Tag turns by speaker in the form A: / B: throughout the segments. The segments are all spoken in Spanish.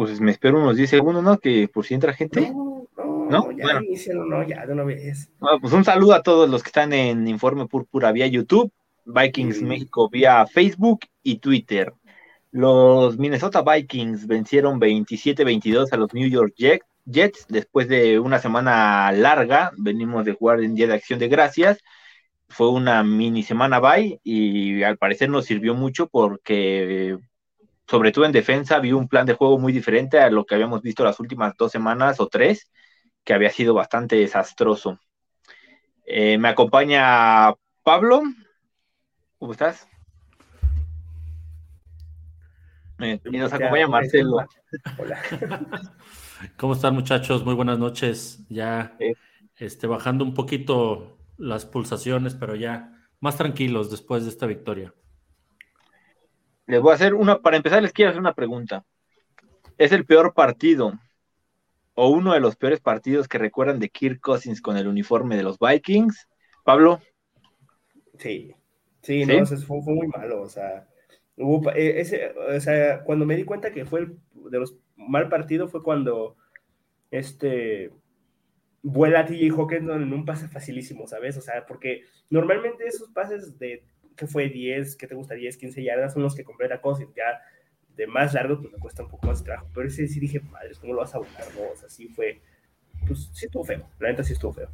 A: Pues me espero unos 10 segundos, ¿no? Que por si entra gente.
B: No, no, ya bueno. no, ya de una vez.
A: pues un saludo a todos los que están en Informe Púrpura vía YouTube, Vikings México vía Facebook y Twitter. Los Minnesota Vikings vencieron 27-22 a los New York Jets después de una semana larga. Venimos de jugar en Día de Acción de Gracias. Fue una mini semana bye y al parecer nos sirvió mucho porque, sobre todo en defensa, vi un plan de juego muy diferente a lo que habíamos visto las últimas dos semanas o tres, que había sido bastante desastroso. Eh, me acompaña Pablo. ¿Cómo estás? y nos acompaña Marcelo. Hola.
C: ¿Cómo están muchachos? Muy buenas noches. Ya este, bajando un poquito las pulsaciones, pero ya más tranquilos después de esta victoria.
A: Les voy a hacer una, para empezar les quiero hacer una pregunta. ¿Es el peor partido o uno de los peores partidos que recuerdan de Kirk Cousins con el uniforme de los Vikings? Pablo.
B: Sí, sí, no, fue, fue muy malo, o sea, eh, ese, o sea, cuando me di cuenta que fue el de los mal partido fue cuando este vuela a TJ Hawkinson en un pase facilísimo, ¿sabes? O sea, porque normalmente esos pases de que fue 10, que te gusta 10, 15 yardas son los que completa Cousins, ya de más largo pues me cuesta un poco más trabajo, pero ese sí dije, madre, ¿cómo lo vas a volar? No, o sea, sí fue, pues sí estuvo feo, la neta sí estuvo feo.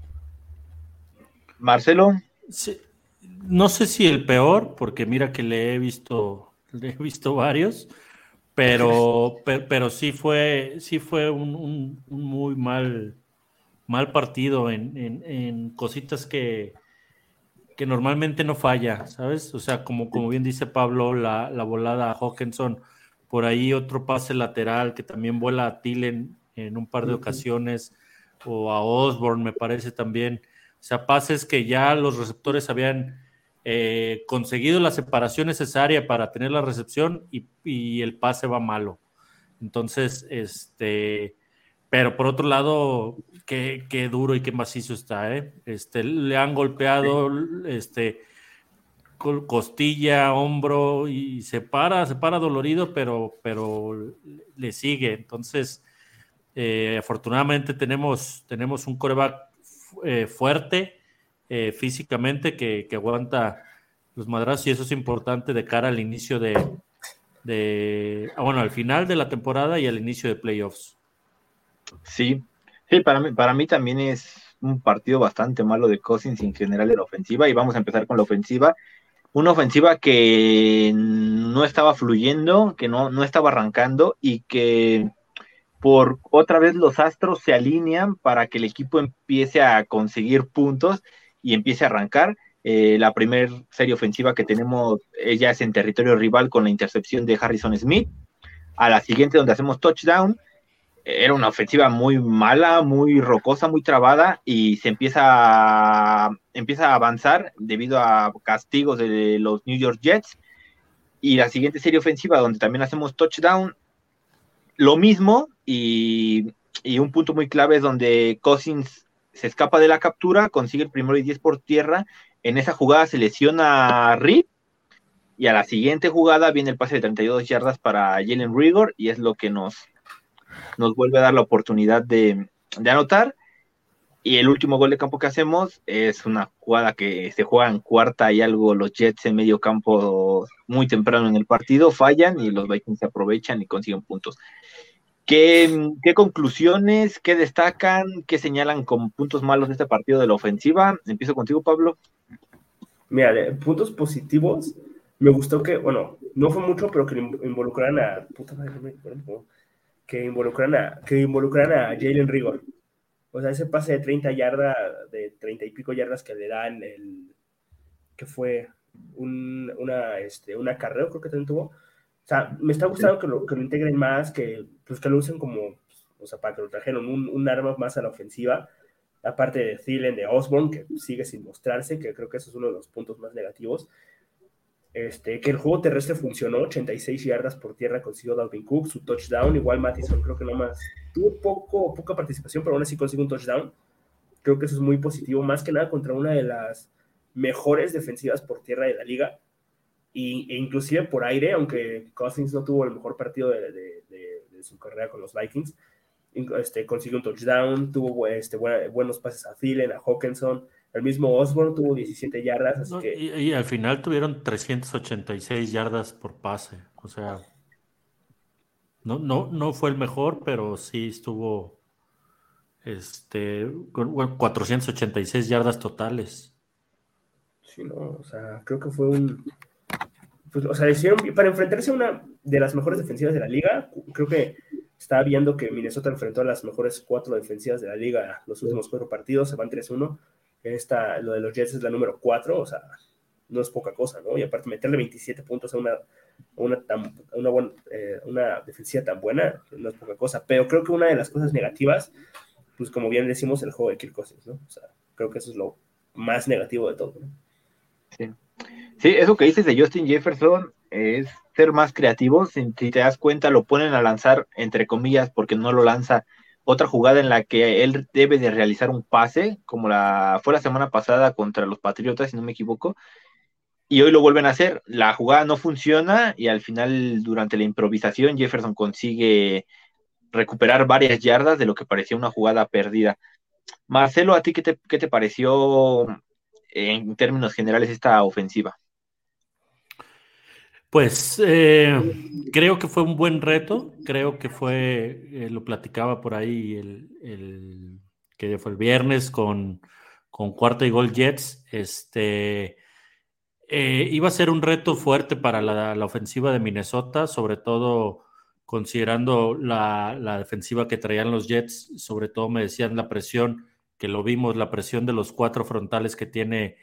A: Marcelo.
C: Sí, no sé si el peor, porque mira que le he visto he visto varios, pero, pero, sí fue, sí fue un, muy mal, mal partido en, cositas que, que normalmente no falla, ¿sabes? O sea, como, como bien dice Pablo, la, volada a Hawkinson, por ahí otro pase lateral que también vuela a Tillen en un par de ocasiones, o a Osborne, me parece también. O sea, pases que ya los receptores habían eh, conseguido la separación necesaria para tener la recepción y, el pase va malo. Entonces, este, pero por otro lado, qué, duro y qué macizo está, ¿eh? Este, le han golpeado, este, costilla, hombro y se para, se para dolorido, pero, pero le sigue. Entonces, eh, afortunadamente tenemos, tenemos un coreback fuerte eh, físicamente que, aguanta los madrazos y eso es importante de cara al inicio de, de ah, bueno, al final de la temporada y al inicio de playoffs.
A: Sí, sí, para mí, para mí también es un partido bastante malo de Cousins en general de la ofensiva y vamos a empezar con la ofensiva. Una ofensiva que no estaba fluyendo, que no, no estaba arrancando y que por otra vez los astros se alinean para que el equipo empiece a conseguir puntos y empiece a arrancar. Eh, la primera serie ofensiva que tenemos ya es en territorio rival con la intercepción de Harrison Smith. A la siguiente donde hacemos touchdown, era una ofensiva muy mala, muy rocosa, muy trabada y se empieza a, empieza a avanzar debido a castigos de los New York Jets. Y la siguiente serie ofensiva donde también hacemos touchdown, lo mismo y, y un punto muy clave es donde Cousins se escapa de la captura, consigue el primero y 10 por tierra. En esa jugada se lesiona a Rip. Y a la siguiente jugada viene el pase de 32 yardas para Jalen Rigor. Y es lo que nos, nos vuelve a dar la oportunidad de, anotar. Y el último gol de campo que hacemos es una jugada que se juega en cuarta y algo. Los Jets en medio campo muy temprano en el partido fallan y los Vikings se aprovechan y consiguen puntos. ¿Qué, conclusiones, qué destacan, qué señalan como puntos malos de este partido de la ofensiva? Empiezo contigo, Pablo.
B: Mira, puntos positivos, me gustó que, bueno, no fue mucho, pero que involucraran a. Puta madre, que involucran a, que involucran a Jalen Rigor. O sea, ese pase de 30 yardas, de 30 y pico yardas que le dan el. que fue un, una, este, una carrera, creo que también tuvo o sea, me está gustando que lo, que lo integren más, que, pues, que lo usen como, o sea, para que lo trajeron un, un arma más a la ofensiva, aparte de Thielen, de Osborne, que sigue sin mostrarse, que creo que eso es uno de los puntos más negativos. Este, que el juego terrestre funcionó, 86 yardas por tierra consiguió Dalvin Cook, su touchdown, igual Mattison creo que nomás tuvo poco, poca participación, pero aún así consiguió un touchdown. Creo que eso es muy positivo, más que nada contra una de las mejores defensivas por tierra de la liga e inclusive por aire, aunque Cousins no tuvo el mejor partido de, su carrera con los Vikings. Este, consiguió un touchdown, tuvo este, buenos pases a Thielen, a Hawkinson, el mismo Osborne tuvo 17 yardas.
C: y, al final tuvieron 386 yardas por pase. O sea, no, no, no fue el mejor, pero sí estuvo este, con 486 yardas totales.
B: Sí, no, o sea, creo que fue un. Pues, o sea, hicieron, para enfrentarse a una de las mejores defensivas de la liga, creo que estaba viendo que Minnesota enfrentó a las mejores cuatro defensivas de la liga los últimos cuatro partidos, se van 3-1. Esta, lo de los Jets es la número 4, o sea, no es poca cosa, ¿no? Y aparte, meterle 27 puntos a una, una, una, buena, eh, una defensiva tan buena no es poca cosa. Pero creo que una de las cosas negativas, pues como bien decimos, el juego de Kirk ¿no? O sea, creo que eso es lo más negativo de todo, ¿no?
A: Sí. Sí, eso que dices de Justin Jefferson es ser más creativos. Si, te das cuenta, lo ponen a lanzar, entre comillas, porque no lo lanza otra jugada en la que él debe de realizar un pase, como la fue la semana pasada contra los Patriotas, si no me equivoco, y hoy lo vuelven a hacer. La jugada no funciona y al final, durante la improvisación, Jefferson consigue recuperar varias yardas de lo que parecía una jugada perdida. Marcelo, ¿a ti qué te, qué te pareció en términos generales esta ofensiva?
C: Pues eh, creo que fue un buen reto, creo que fue, eh, lo platicaba por ahí el, que fue el viernes con, con cuarto y gol Jets, este, eh, iba a ser un reto fuerte para la, ofensiva de Minnesota, sobre todo considerando la, la, defensiva que traían los Jets, sobre todo me decían la presión, que lo vimos, la presión de los cuatro frontales que tiene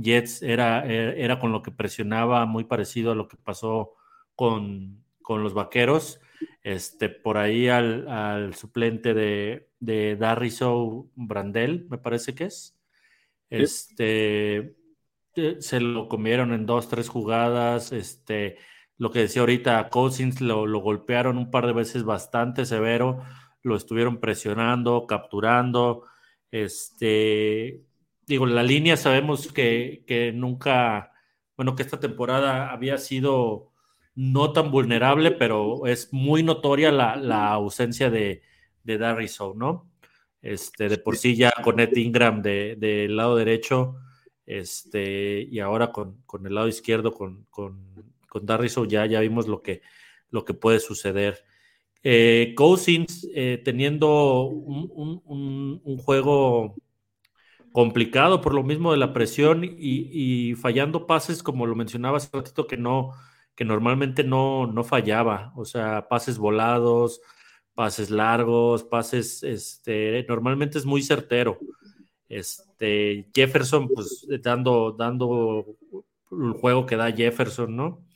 C: Jets era, e, era con lo que presionaba, muy parecido a lo que pasó con, los vaqueros. Este, por ahí al, suplente de, de Darriso Brandel, me parece que es. Este eh, se lo comieron en dos, tres jugadas. Este, lo que decía ahorita, Cousins lo, lo golpearon un par de veces bastante severo, lo estuvieron presionando, capturando. Este, digo, la línea sabemos que, nunca, bueno, que esta temporada había sido no tan vulnerable, pero es muy notoria la, ausencia de, de Darriso, ¿no? Este, de por sí ya con Ed Ingram del de, lado derecho, este, y ahora con, el lado izquierdo, con, con, con ya, ya vimos lo que, lo que puede suceder. Eh, Cousins eh, teniendo un, un, juego complicado por lo mismo de la presión y, fallando pases, como lo mencionaba hace ratito, que no, que normalmente no, no fallaba, o sea, pases volados, pases largos, pases, este, normalmente es muy certero. Este, Jefferson, pues dando, dando el juego que da Jefferson, ¿no?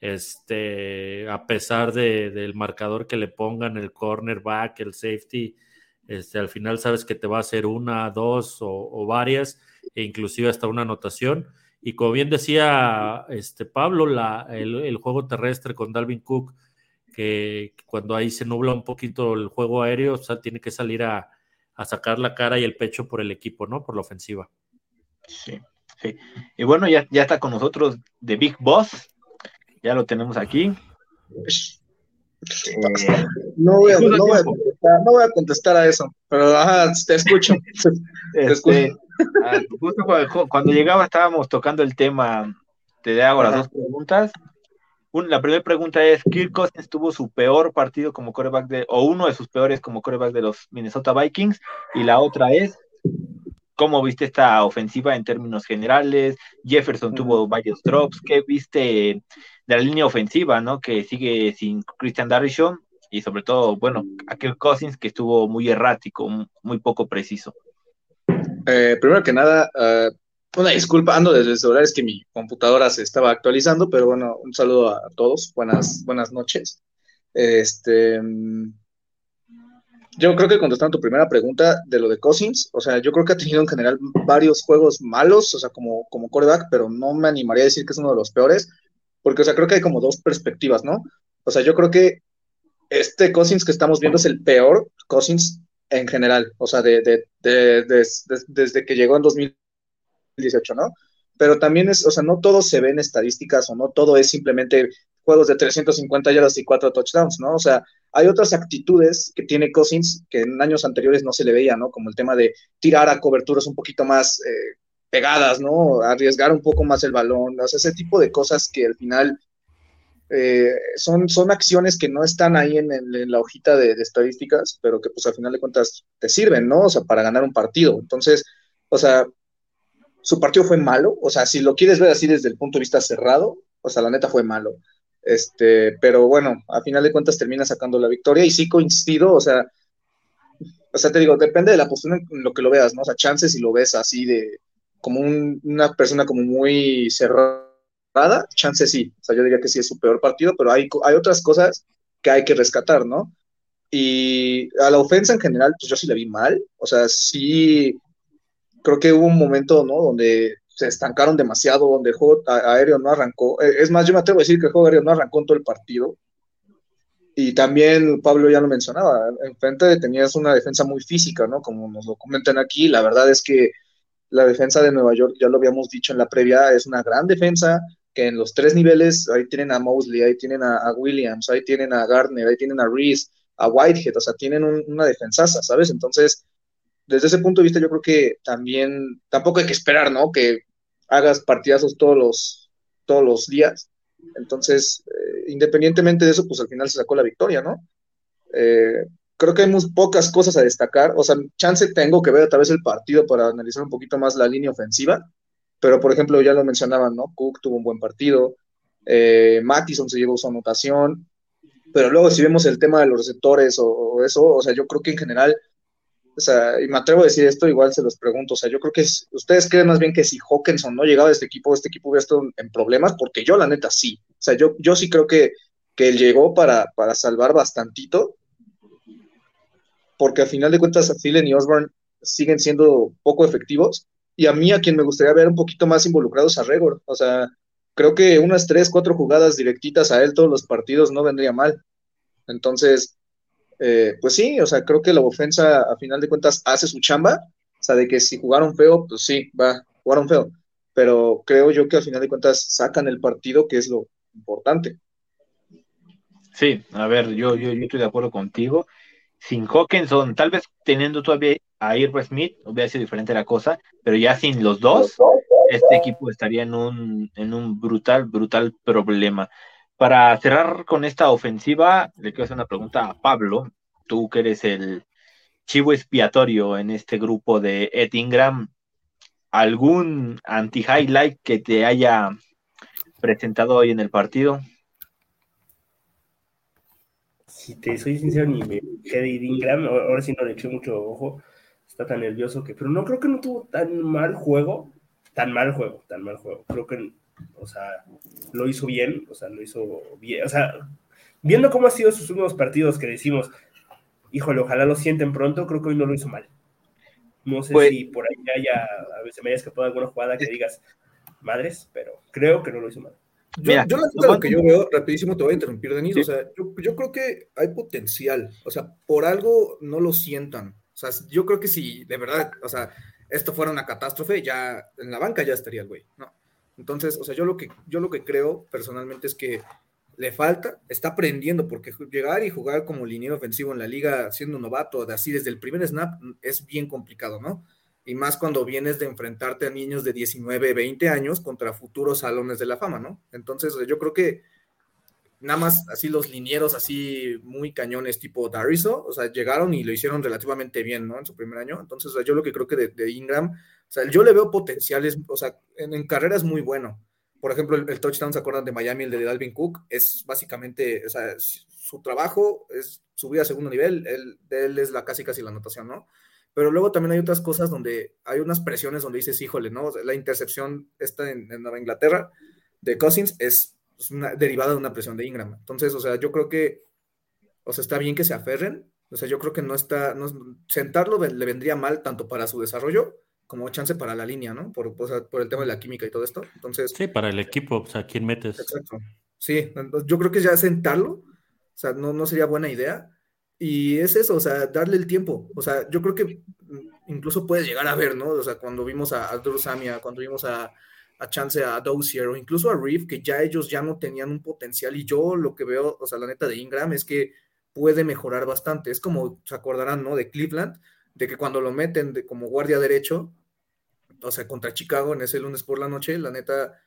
C: Este, a pesar de, del marcador que le pongan, el cornerback, el safety, este, al final sabes que te va a hacer una, dos o, varias, e inclusive hasta una anotación. Y como bien decía este, Pablo, la, el, juego terrestre con Dalvin Cook, que, cuando ahí se nubla un poquito el juego aéreo, o sea, tiene que salir a, sacar la cara y el pecho por el equipo, ¿no? Por la ofensiva.
A: Sí, sí. Y bueno, ya, ya está con nosotros The Big Boss. Ya lo tenemos aquí.
D: Eh, no, voy a, contestar, a eso, pero te escucho.
A: Este, ah, cuando llegaba estábamos tocando el tema, te hago las dos preguntas. la primera pregunta es, Kirk Cousins tuvo su peor partido como coreback de, o uno de sus peores como coreback de los Minnesota Vikings, y la otra es, ¿cómo viste esta ofensiva en términos generales? Jefferson tuvo varios drops, ¿qué viste de la línea ofensiva, ¿no? Que sigue sin Christian Darrison y sobre todo, bueno, a Kirk Cousins que estuvo muy errático, muy poco preciso.
D: Eh, primero que nada, uh, una disculpa, ando desde el celular, es que mi computadora se estaba actualizando, pero bueno, un saludo a todos, buenas, buenas noches. Este, yo creo que contestando tu primera pregunta de lo de Cousins, o sea, yo creo que ha tenido en general varios juegos malos, o sea, como, como pero no me animaría a decir que es uno de los peores. Porque, o sea, creo que hay como dos perspectivas, ¿no? O sea, yo creo que este Cousins que estamos viendo es el peor Cousins en general, o sea, de, de, de, desde que llegó en 2018, ¿no? Pero también es, o sea, no todo se ve en estadísticas o no todo es simplemente juegos de 350 yardas y cuatro touchdowns, ¿no? O sea,
E: hay otras actitudes que tiene Cousins que en años anteriores no se le veía, ¿no? Como el tema de tirar a coberturas un poquito más eh, pegadas, ¿no? Arriesgar un poco más el balón, o sea, ese tipo de cosas que al final eh, son, son acciones que no están ahí en, la hojita de, estadísticas, pero que pues al final de cuentas te sirven, ¿no? O sea, para ganar un partido. Entonces, o sea, su partido fue malo, o sea, si lo quieres ver así desde el punto de vista cerrado, o sea, la neta fue malo. Este, pero bueno, a final de cuentas termina sacando la victoria y sí coincido, o sea, o sea, te digo, depende de la postura en lo que lo veas, ¿no? O sea, chances si lo ves así de como una persona como muy cerrada, chances sí. O sea, yo diría que sí es su peor partido, pero hay, hay otras cosas que hay que rescatar, ¿no? Y a la ofensa en general, pues yo sí la vi mal. O sea, sí, creo que hubo un momento, ¿no? Donde se estancaron demasiado, donde el juego aéreo no arrancó. Eh, es más, yo me atrevo a decir que el juego aéreo no arrancó en todo el partido. Y también Pablo ya lo mencionaba, enfrente tenías una defensa muy física, ¿no? Como nos lo comentan aquí, la verdad es que la defensa de Nueva York, ya lo habíamos dicho en la previa, es una gran defensa, que en los tres niveles, ahí tienen a Mosley, ahí tienen a, Williams, ahí tienen a Gardner, ahí tienen a Reese, a Whitehead, o sea, tienen una defensaza, ¿sabes? Entonces, desde ese punto de vista, yo creo que también, tampoco hay que esperar, ¿no? Que hagas partidazos todos los, todos los días. Entonces, eh, independientemente de eso, pues al final se sacó la victoria, ¿no? Eh, creo que hay muy pocas cosas a destacar. O sea, chance tengo que ver otra vez el partido para analizar un poquito más la línea ofensiva. Pero, por ejemplo, ya lo mencionaban, ¿no? Cook tuvo un buen partido. Eh, Mattison se llevó su anotación. Pero luego, si vemos el tema de los receptores o eso, o sea, yo creo que en general o sea, y me atrevo a decir esto, igual se los pregunto, o sea, yo creo que ustedes creen más bien que si Hawkinson no llegaba a este equipo, este equipo hubiera estado en problemas, porque yo la neta sí, o sea, yo, yo sí creo que, que él llegó para, para salvar bastantito, porque al final de cuentas Thielen y Osborne siguen siendo poco efectivos, y a mí a quien me gustaría ver un poquito más involucrados a Regor, o sea, creo que unas tres, cuatro jugadas directitas a él todos los partidos no vendría mal, entonces eh, pues sí, o sea, creo que la ofensa a final de cuentas hace su chamba, o sea, de que si jugaron feo, pues sí, va, jugaron feo, pero creo yo que al final de cuentas sacan el partido, que es lo importante.
A: Sí, a ver, yo, yo, yo estoy de acuerdo contigo. Sin Hawkinson, tal vez teniendo todavía a Irving Smith, hubiera sido diferente la cosa, pero ya sin los dos, este equipo estaría en un, en un brutal, brutal problema. Para cerrar con esta ofensiva, le quiero hacer una pregunta a Pablo, tú que eres el chivo expiatorio en este grupo de Ed Ingram, ¿algún anti-highlight que te haya presentado hoy en el partido?
B: Si te soy sincero, ni me quedé Ingram, ahora sí no le eché mucho ojo, está tan nervioso que, pero no creo que no tuvo tan mal juego, tan mal juego, tan mal juego. Creo que o sea, lo hizo bien, o sea, lo hizo bien, o sea, viendo cómo ha sido sus últimos partidos que decimos, híjole, ojalá lo sienten pronto, creo que hoy no lo hizo mal. No sé pues si por ahí haya, a veces me haya escapado alguna jugada que digas, madres, pero creo que no lo hizo mal.
F: Yo, yo lo que yo veo, rapidísimo te voy a interrumpir, Denis, o sea, yo, yo, creo que hay potencial, o sea, por algo no lo sientan, o sea, yo creo que si de verdad, o sea, esto fuera una catástrofe, ya en la banca ya estaría el güey, ¿no? Entonces, o sea, yo lo que, yo lo que creo personalmente es que le falta, está aprendiendo, porque llegar y jugar como liniero ofensivo en la liga siendo un novato, de así desde el primer snap, es bien complicado, ¿no? Y más cuando vienes de enfrentarte a niños de 19, 20 años contra futuros salones de la fama, ¿no? Entonces, yo creo que nada más así los linieros así muy cañones tipo Dariso, o sea, llegaron y lo hicieron relativamente bien, ¿no? En su primer año. Entonces, yo lo que creo que de, Ingram, o sea, yo le veo potenciales, o sea, en, carrera es muy bueno. Por ejemplo, el, touchdown, ¿se acuerdan de Miami, el de Dalvin Cook? Es básicamente, o sea, su trabajo es subir a segundo nivel, él, él es la casi casi la anotación, ¿no? Pero luego también hay otras cosas donde hay unas presiones donde dices, híjole, ¿no? La intercepción está en Nueva Inglaterra de Cousins es es una derivada de una presión de Ingram. Entonces, o sea, yo creo que, o sea, está bien que se aferren. O sea, yo creo que no está, no, sentarlo le vendría mal tanto para su desarrollo como chance para la línea, ¿no? Por, por el tema de la química y todo esto. Entonces.
C: Sí, para el equipo, o sea, ¿quién metes?
F: Exacto. Sí, yo creo que ya sentarlo, o sea, no, no sería buena idea. Y es eso, o sea, darle el tiempo. O sea, yo creo que incluso puede llegar a ver, ¿no? O sea, cuando vimos a, a cuando vimos a, chance a Dozier o incluso a Reeve, que ya ellos ya no tenían un potencial. Y yo lo que veo, o sea, la neta de Ingram es que
E: puede mejorar bastante. Es como, se acordarán, ¿no? De Cleveland, de que cuando lo meten de, como guardia derecho, o sea, contra Chicago en ese lunes por la noche, la neta,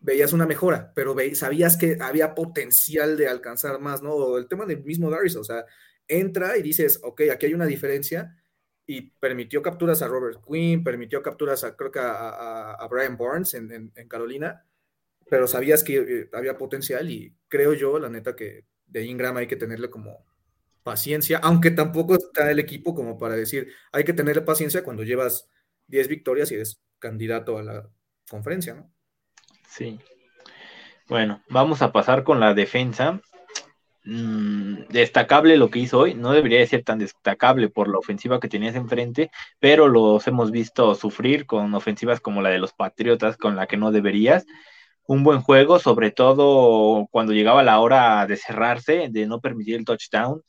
E: veías una mejora, pero sabías que había potencial de alcanzar más, ¿no? El tema del mismo Darius, o sea, entra y dices, ok, aquí hay una diferencia, y permitió capturas a Robert Quinn, permitió capturas a, creo que a, Brian Barnes en, Carolina, pero sabías que eh, había potencial y creo yo, la neta, que de Ingram hay que tenerle como paciencia, aunque tampoco está el equipo como para decir, hay que tenerle paciencia cuando llevas 10 victorias y eres candidato a la conferencia, ¿no?
A: Sí. Bueno, vamos a pasar con la defensa. Mm, destacable lo que hizo hoy, no debería ser tan destacable por la ofensiva que tenías enfrente, pero los hemos visto sufrir con ofensivas como la de los Patriotas, con la que no deberías. Un buen juego, sobre todo cuando llegaba la hora de cerrarse, de no permitir el touchdown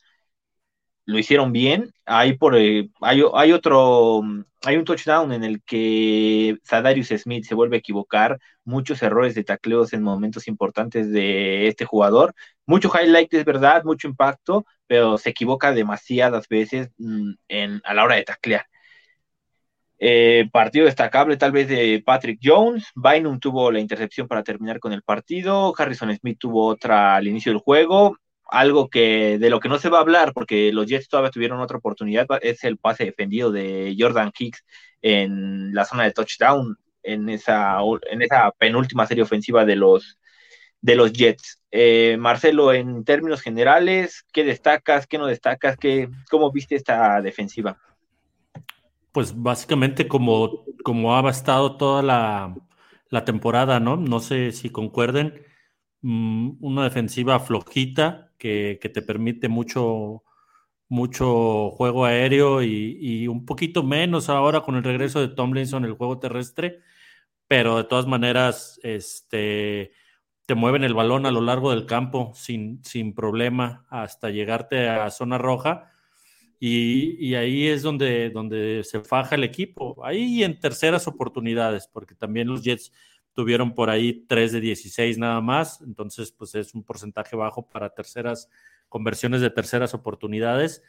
A: lo hicieron bien. Hay, por, eh, hay, otro, hay un touchdown en el que Sadarius Smith se vuelve a equivocar, muchos errores de tacleos en momentos importantes de este jugador, mucho highlight es verdad, mucho impacto, pero se equivoca demasiadas veces mm, en, a la hora de taclear. Eh, partido destacable tal vez de Patrick Jones, Bynum tuvo la intercepción para terminar con el partido, Harrison Smith tuvo otra al inicio del juego, algo que de lo que no se va a hablar, porque los Jets todavía tuvieron otra oportunidad, es el pase defendido de Jordan Hicks en la zona de touchdown, en esa, en esa penúltima serie ofensiva de los, de los Jets. Eh, Marcelo, en términos generales, ¿qué destacas, qué no destacas? Qué, ¿Cómo viste esta defensiva?
C: Pues básicamente como, como ha estado toda la, la temporada, ¿no? No sé si concuerden. Mm, una defensiva flojita, que, te permite mucho, mucho juego aéreo y, un poquito menos ahora con el regreso de Tomlinson el juego terrestre, pero de todas maneras este, te mueven el balón a lo largo del campo sin, sin problema hasta llegarte a zona roja. Y, ahí es donde, donde se faja el equipo. Ahí en terceras oportunidades, porque también los Jets tuvieron por ahí 3 de 16 nada más, entonces pues es un porcentaje bajo para terceras conversiones de terceras oportunidades,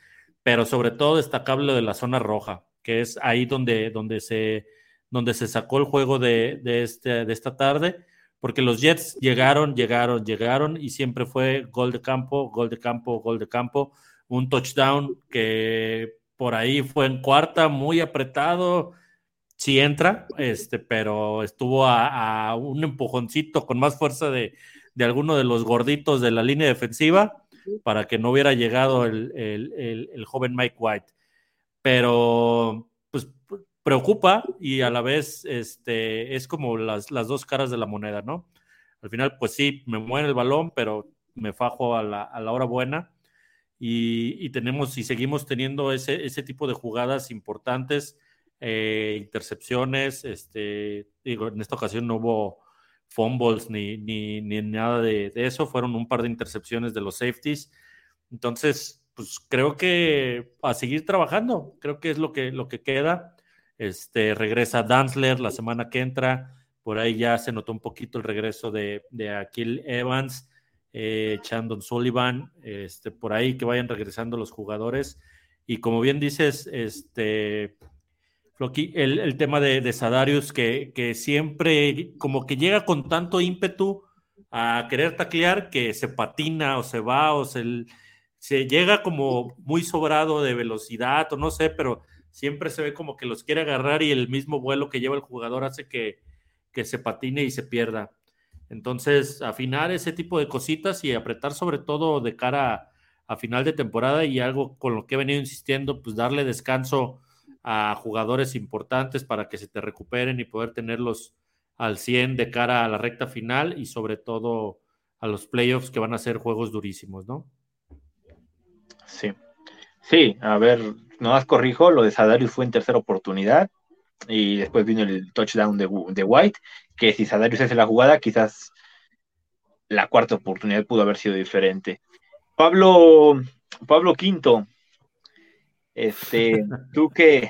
C: pero sobre todo destacable lo de la zona roja, que es ahí donde, donde, se, donde se sacó el juego de, de, este, de esta tarde, porque los Jets llegaron, llegaron, llegaron y siempre fue gol de campo, gol de campo, gol de campo, un touchdown que por ahí fue en cuarta, muy apretado, sí entra, este, pero estuvo a, un empujoncito con más fuerza de, alguno de los gorditos de la línea defensiva para que no hubiera llegado el, joven Mike White. Pero pues preocupa y a la vez este, es como las, las dos caras de la moneda, ¿no? Al final, pues sí, me muere el balón, pero me fajo a la, a la hora buena. Y, tenemos y seguimos teniendo ese, ese tipo de jugadas importantes eh, intercepciones, este, digo, en esta ocasión no hubo fumbles ni, ni, ni nada de, eso, fueron un par de intercepciones de los safeties. Entonces, pues creo que a seguir trabajando, creo que es lo que, lo que queda. Este, regresa Danzler la semana que entra, por ahí ya se notó un poquito el regreso de, de Akil Evans, eh, Chandon Sullivan, este, por ahí que vayan regresando los jugadores. Y como bien dices, este, el, el tema de, Sadarius, que, siempre como que llega con tanto ímpetu a querer taclear que se patina o se va o se, se llega como muy sobrado de velocidad o no sé, pero siempre se ve como que los quiere agarrar y el mismo vuelo que lleva el jugador hace que, que se patine y se pierda. Entonces, afinar ese tipo de cositas y apretar sobre todo de cara a, a final de temporada y algo con lo que he venido insistiendo, pues darle descanso a jugadores importantes para que se te recuperen y poder tenerlos al 100 de cara a la recta final y sobre todo a los playoffs que van a ser juegos durísimos, ¿no?
A: Sí. Sí, a ver, no más corrijo, lo de Sadarius fue en tercera oportunidad y después vino el touchdown de, de White, que si Sadarius hace la jugada, quizás la cuarta oportunidad pudo haber sido diferente. Pablo, Pablo Quinto, este, ¿tú qué,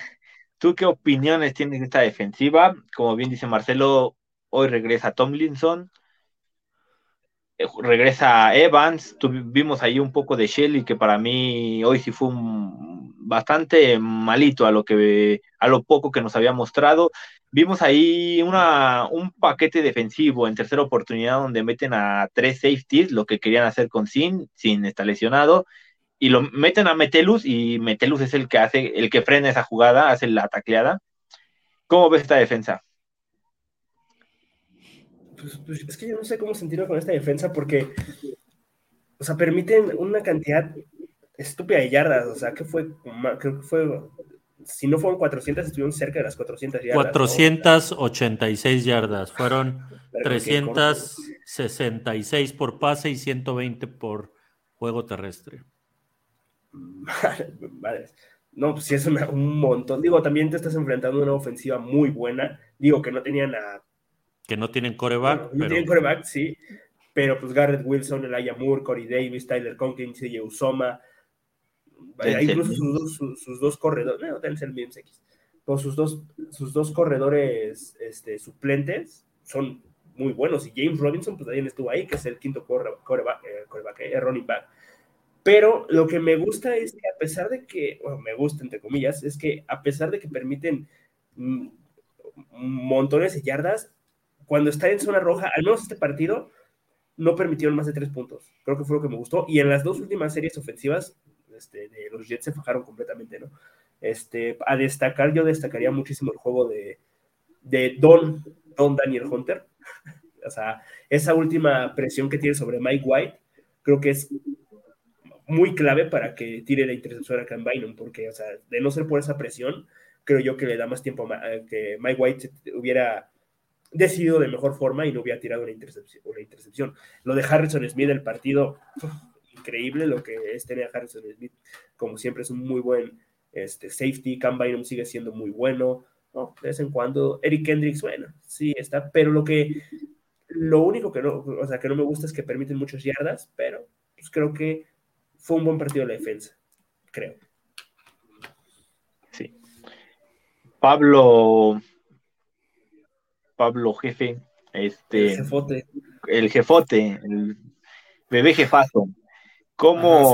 A: ¿Tú qué opiniones tienes de esta defensiva? Como bien dice Marcelo, hoy regresa Tomlinson. eh, regresa Evans, tuvimos ahí un poco de Shelly que para mí hoy sí fue bastante malito a lo que a lo poco que nos había mostrado. Vimos ahí una, un paquete defensivo en tercera oportunidad donde meten a tres safeties, lo que querían hacer con Sin, Sin está lesionado, y lo meten a Metelus y Metelus es el que hace, el que frena esa jugada, hace la tacleada. ¿Cómo ves esta defensa?
B: Pues, pues, es que yo no sé cómo sentirme con esta defensa porque, o sea, permiten una cantidad estúpida de yardas, o sea, que fue, creo que fue, si no fueron 400, estuvieron cerca de las 400 yardas.
C: 486 yardas, fueron 366 por pase y 120 por juego terrestre.
B: Vale, No, pues sí es un montón. Digo, también te estás enfrentando a una ofensiva muy buena. Digo que no tenían a
C: que no tienen coreback.
B: No, tienen coreback, sí. Pero pues Garrett Wilson, Elijah Moore, Corey Davis, Tyler Conklin, CJ Usoma. incluso sus dos, sus, dos corredores. No, Denzel Mims X. Con sus dos, sus dos corredores este, suplentes son muy buenos. Y James Robinson, pues también estuvo ahí, que es el quinto coreback, eh, eh, running back. Pero lo que me gusta es que a pesar de que, bueno, me gusta entre comillas, es que a pesar de que permiten mm, montones de yardas, cuando está en zona roja, al menos este partido, no permitieron más de tres puntos. Creo que fue lo que me gustó. Y en las dos últimas series ofensivas, este, de los Jets se fajaron completamente, ¿no? Este, a destacar, yo destacaría muchísimo el juego de, de Don, Don Daniel Hunter. o sea, esa última presión que tiene sobre Mike White, creo que es muy clave para que tire la intercepción a Cam Bynum, porque, o sea, de no ser por esa presión, creo yo que le da más tiempo a que Mike White hubiera decidido de mejor forma y no hubiera tirado una intercepción. Una intercepción. Lo de Harrison Smith, el partido, increíble lo que es tener a Harrison Smith, como siempre es un muy buen este, safety, Cam Bynum sigue siendo muy bueno, ¿no? de vez en cuando, Eric Kendricks, bueno, sí está, pero lo que, lo único que no, o sea, que no me gusta es que permiten muchas yardas, pero pues creo que fue un buen partido de la defensa, creo.
A: Sí. Pablo, Pablo Jefe, este, el jefote, el, jefote, el bebé jefazo. ¿Cómo,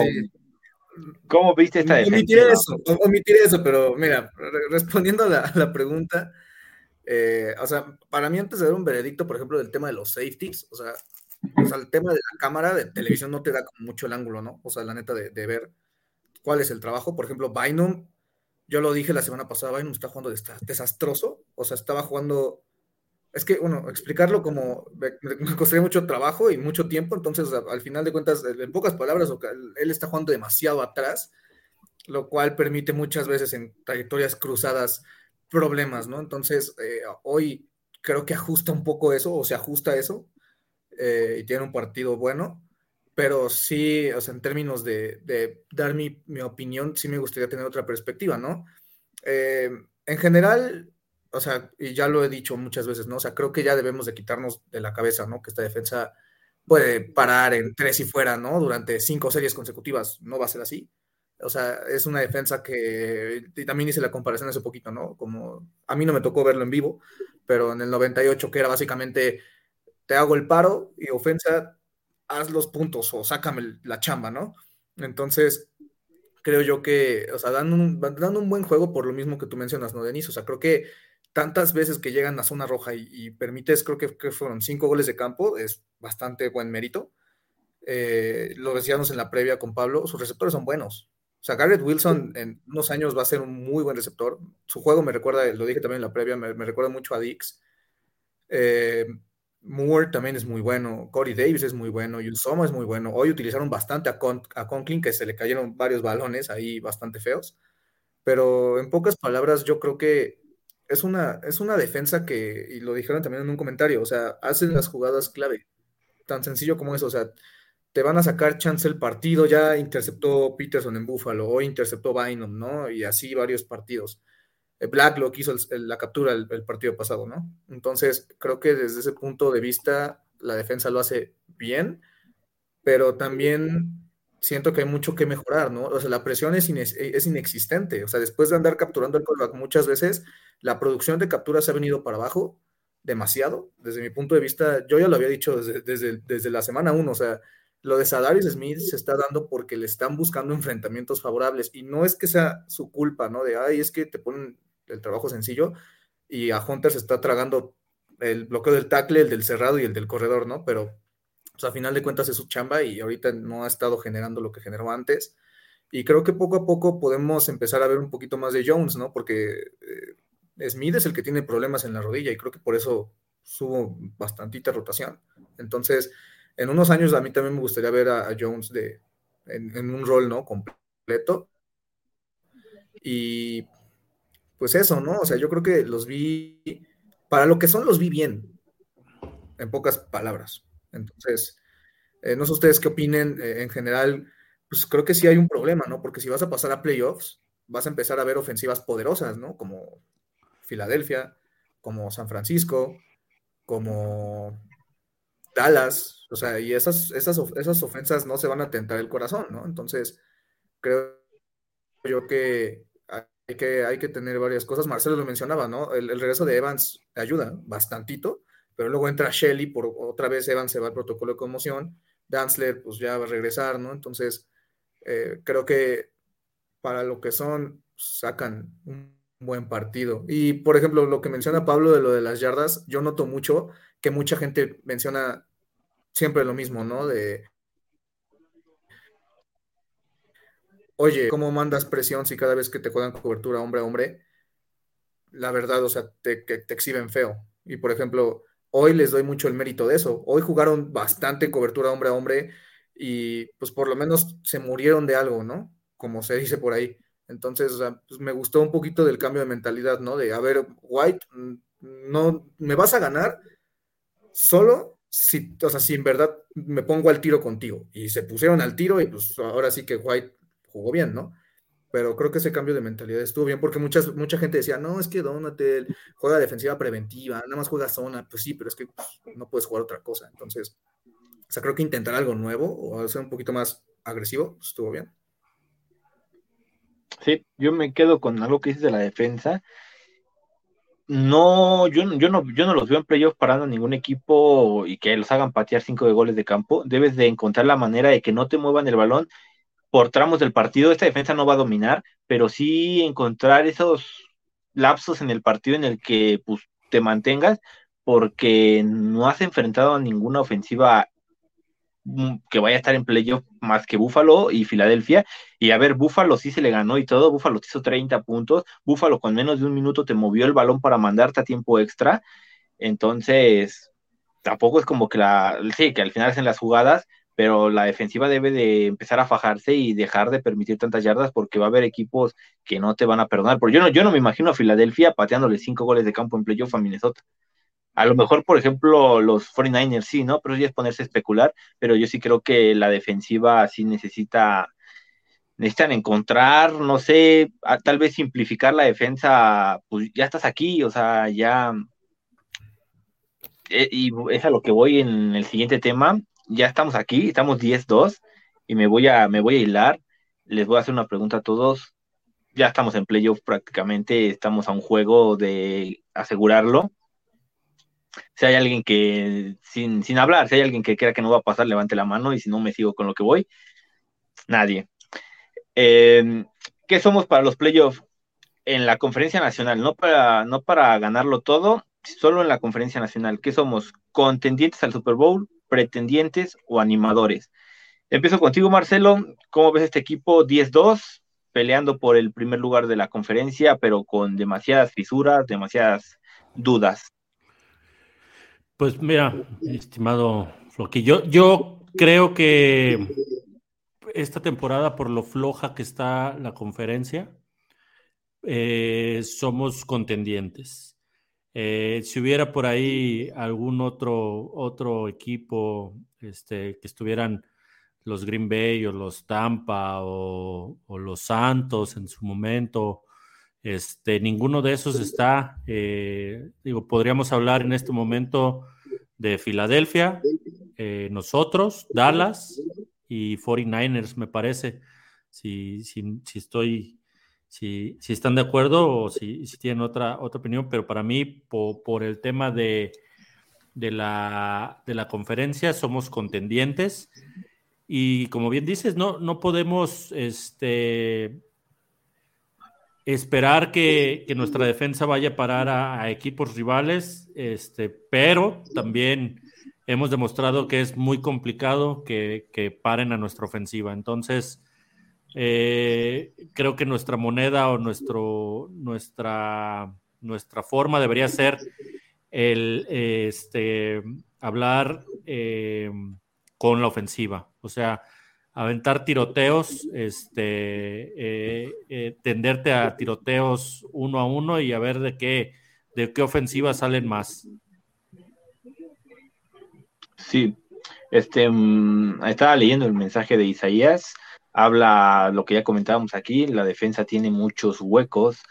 A: ¿Cómo viste esta defensa?
E: Omitiré eso, omitiré eso, pero mira, respondiendo a la, pregunta, eh, o sea, para mí antes de dar un veredicto, por ejemplo, del tema de los safeties, o sea, el tema de la cámara de televisión no te da mucho el ángulo, ¿no? O sea, la neta de, de ver cuál es el trabajo. Por ejemplo, Bynum, yo lo dije la semana pasada, Bynum está jugando desastroso, o sea, estaba jugando es que, bueno, explicarlo como me, costaría mucho trabajo y mucho tiempo, entonces al final de cuentas, en pocas palabras, él está jugando demasiado atrás, lo cual permite muchas veces en trayectorias cruzadas problemas, ¿no? Entonces, eh, hoy creo que ajusta un poco eso, o se ajusta eso, eh, y tiene un partido bueno, pero sí, o sea, en términos de, dar mi, opinión, sí me gustaría tener otra perspectiva, ¿no? Eh, en general, o sea, y ya lo he dicho muchas veces, ¿no? O sea, creo que ya debemos de quitarnos de la cabeza, ¿no? Que esta defensa puede parar en tres y fuera, ¿no? Durante cinco series consecutivas, no va a ser así. O sea, es una defensa que, y también hice la comparación hace poquito, ¿no? Como a mí no me tocó verlo en vivo, pero en el 98, que era básicamente, te hago el paro y ofensa, haz los puntos o sácame la chamba, ¿no? Entonces, creo yo que, o sea, dan un, dan un buen juego por lo mismo que tú mencionas, ¿no, Denis? O sea, creo que tantas veces que llegan a zona roja y, permites, creo que, fueron cinco goles de campo, es bastante buen mérito. Eh, lo decíamos en la previa con Pablo, sus receptores son buenos. O sea, Garrett Wilson en unos años va a ser un muy buen receptor. Su juego me recuerda, lo dije también en la previa, me, recuerda mucho a Dix. Eh, Moore también es muy bueno, Corey Davis es muy bueno, Yusoma es muy bueno. Hoy utilizaron bastante a, a Conklin, que se le cayeron varios balones ahí bastante feos. Pero en pocas palabras, yo creo que es una, es una defensa que, y lo dijeron también en un comentario, o sea, hacen las jugadas clave. Tan sencillo como eso, o sea, te van a sacar chance el partido, ya interceptó Peterson en Buffalo, o interceptó Bynum, ¿no? Y así varios partidos. Eh, Blacklock hizo la captura el, el, partido pasado, ¿no? Entonces, creo que desde ese punto de vista, la defensa lo hace bien, pero también siento que hay mucho que mejorar, ¿no? O sea, la presión es, es inexistente. O sea, después de andar capturando el callback muchas veces, la producción de capturas ha venido para abajo demasiado. Desde mi punto de vista, yo ya lo había dicho desde, desde, la semana 1, o sea, lo de Sadaris Smith se está dando porque le están buscando enfrentamientos favorables y no es que sea su culpa, ¿no? De, ay, es que te ponen el trabajo sencillo y a Hunter se está tragando el bloqueo del tackle, el del cerrado y el del corredor, ¿no? Pero pues, a final de cuentas es su chamba y ahorita no ha estado generando lo que generó antes. Y creo que poco a poco podemos empezar a ver un poquito más de Jones, ¿no? Porque eh, Smith es el que tiene problemas en la rodilla y creo que por eso subo bastantita rotación. Entonces, en unos años a mí también me gustaría ver a, Jones de, en, un rol, ¿no? Completo. Y pues eso, ¿no? O sea, yo creo que los vi, para lo que son, los vi bien, en pocas palabras. Entonces, eh, no sé ustedes qué opinen eh, en general, pues creo que sí hay un problema, ¿no? Porque si vas a pasar a playoffs, vas a empezar a ver ofensivas poderosas, ¿no? Como Filadelfia, como San Francisco, como Dallas, o sea, y esas, esas, esas ofensas no se van a tentar el corazón, ¿no? Entonces, creo yo que hay que, hay que tener varias cosas. Marcelo lo mencionaba, ¿no? El, regreso de Evans ayuda bastantito, pero luego entra Shelly, por otra vez Evans se va al protocolo de conmoción, Danzler pues ya va a regresar, ¿no? Entonces, eh, creo que para lo que son, sacan un buen partido. Y, por ejemplo, lo que menciona Pablo de lo de las yardas, yo noto mucho que mucha gente menciona siempre lo mismo, ¿no? De, oye, ¿cómo mandas presión si cada vez que te juegan cobertura hombre a hombre? La verdad, o sea, te, te, exhiben feo. Y, por ejemplo, hoy les doy mucho el mérito de eso. Hoy jugaron bastante cobertura hombre a hombre y pues por lo menos se murieron de algo, ¿no? Como se dice por ahí. Entonces, o sea, pues me gustó un poquito del cambio de mentalidad, ¿no? De, a ver, White, mm, no, me vas a ganar, solo si, o sea, si en verdad me pongo al tiro contigo. Y se pusieron al tiro y pues ahora sí que White jugó bien, ¿no? Pero creo que ese cambio de mentalidad estuvo bien porque muchas, mucha gente decía, no, es que Donatel juega defensiva preventiva, nada más juega zona. Pues sí, pero es que pues, no puedes jugar otra cosa. Entonces, o sea, creo que intentar algo nuevo o ser un poquito más agresivo pues, estuvo bien.
A: Sí, yo me quedo con algo que dices de la defensa no, yo, yo no, yo no los veo en playoff parando ningún equipo y que los hagan patear cinco de goles de campo. Debes de encontrar la manera de que no te muevan el balón por tramos del partido. Esta defensa no va a dominar, pero sí encontrar esos lapsos en el partido en el que pues, te mantengas, porque no has enfrentado a ninguna ofensiva Mm, que vaya a estar en playoff más que Búfalo y Filadelfia. Y a ver, Búfalo sí se le ganó y todo. Búfalo te hizo 30 puntos. Búfalo con menos de un minuto te movió el balón para mandarte a tiempo extra. Entonces, tampoco es como que la. Sí, que al final hacen las jugadas, pero la defensiva debe de empezar a fajarse y dejar de permitir tantas yardas porque va a haber equipos que no te van a perdonar. Porque yo no, yo no me imagino a Filadelfia pateándole cinco goles de campo en playoff a Minnesota. A lo mejor, por ejemplo, los 49ers sí, ¿no? Pero ya es ponerse a especular, pero yo sí creo que la defensiva sí necesita, necesitan encontrar, no sé, tal vez simplificar la defensa, pues ya estás aquí, o sea, ya... Eh, y es a lo que voy en el siguiente tema. Ya estamos aquí, estamos 10-2 y me voy a me voy a hilar. Les voy a hacer una pregunta a todos. Ya estamos en playoff prácticamente, estamos a un juego de asegurarlo si hay alguien que, sin, sin hablar, si hay alguien que crea que no va a pasar, levante la mano y si no me sigo con lo que voy, nadie. Eh, ¿Qué somos para los playoffs? En la conferencia nacional, no para, no para ganarlo todo, solo en la conferencia nacional. ¿Qué somos? ¿Contendientes al Super Bowl, pretendientes o animadores? Empiezo contigo, Marcelo. ¿Cómo ves este equipo 10-2, peleando por el primer lugar de la conferencia, pero con demasiadas fisuras, demasiadas dudas?
C: Pues mira, estimado Floqui, yo, yo creo que esta temporada, por lo floja que está la conferencia, eh, somos contendientes. Eh, si hubiera por ahí algún otro, otro equipo este, que estuvieran los Green Bay o los Tampa o, los Santos en su momento, este, ninguno de esos está, eh, digo, podríamos hablar en este momento de Filadelfia, eh, nosotros, Dallas y 49ers, me parece, si, si, estoy si, están de acuerdo o si, tienen otra, otra opinión, pero para mí, por, el tema de, de, la, de la conferencia, somos contendientes. Y como bien dices, no, no podemos este, esperar que, nuestra defensa vaya a parar a, equipos rivales, este, pero también hemos demostrado que es muy complicado que, que paren a nuestra ofensiva. Entonces, eh, creo que nuestra moneda o nuestro, nuestra, nuestra forma debería ser el este, hablar eh, con la ofensiva. O sea, aventar tiroteos, este, eh, tenderte a tiroteos uno a uno y a ver de qué, de qué ofensiva salen más.
A: Sí, este, mm, estaba leyendo el mensaje de Isaías habla lo que ya comentábamos aquí, la defensa tiene muchos huecos,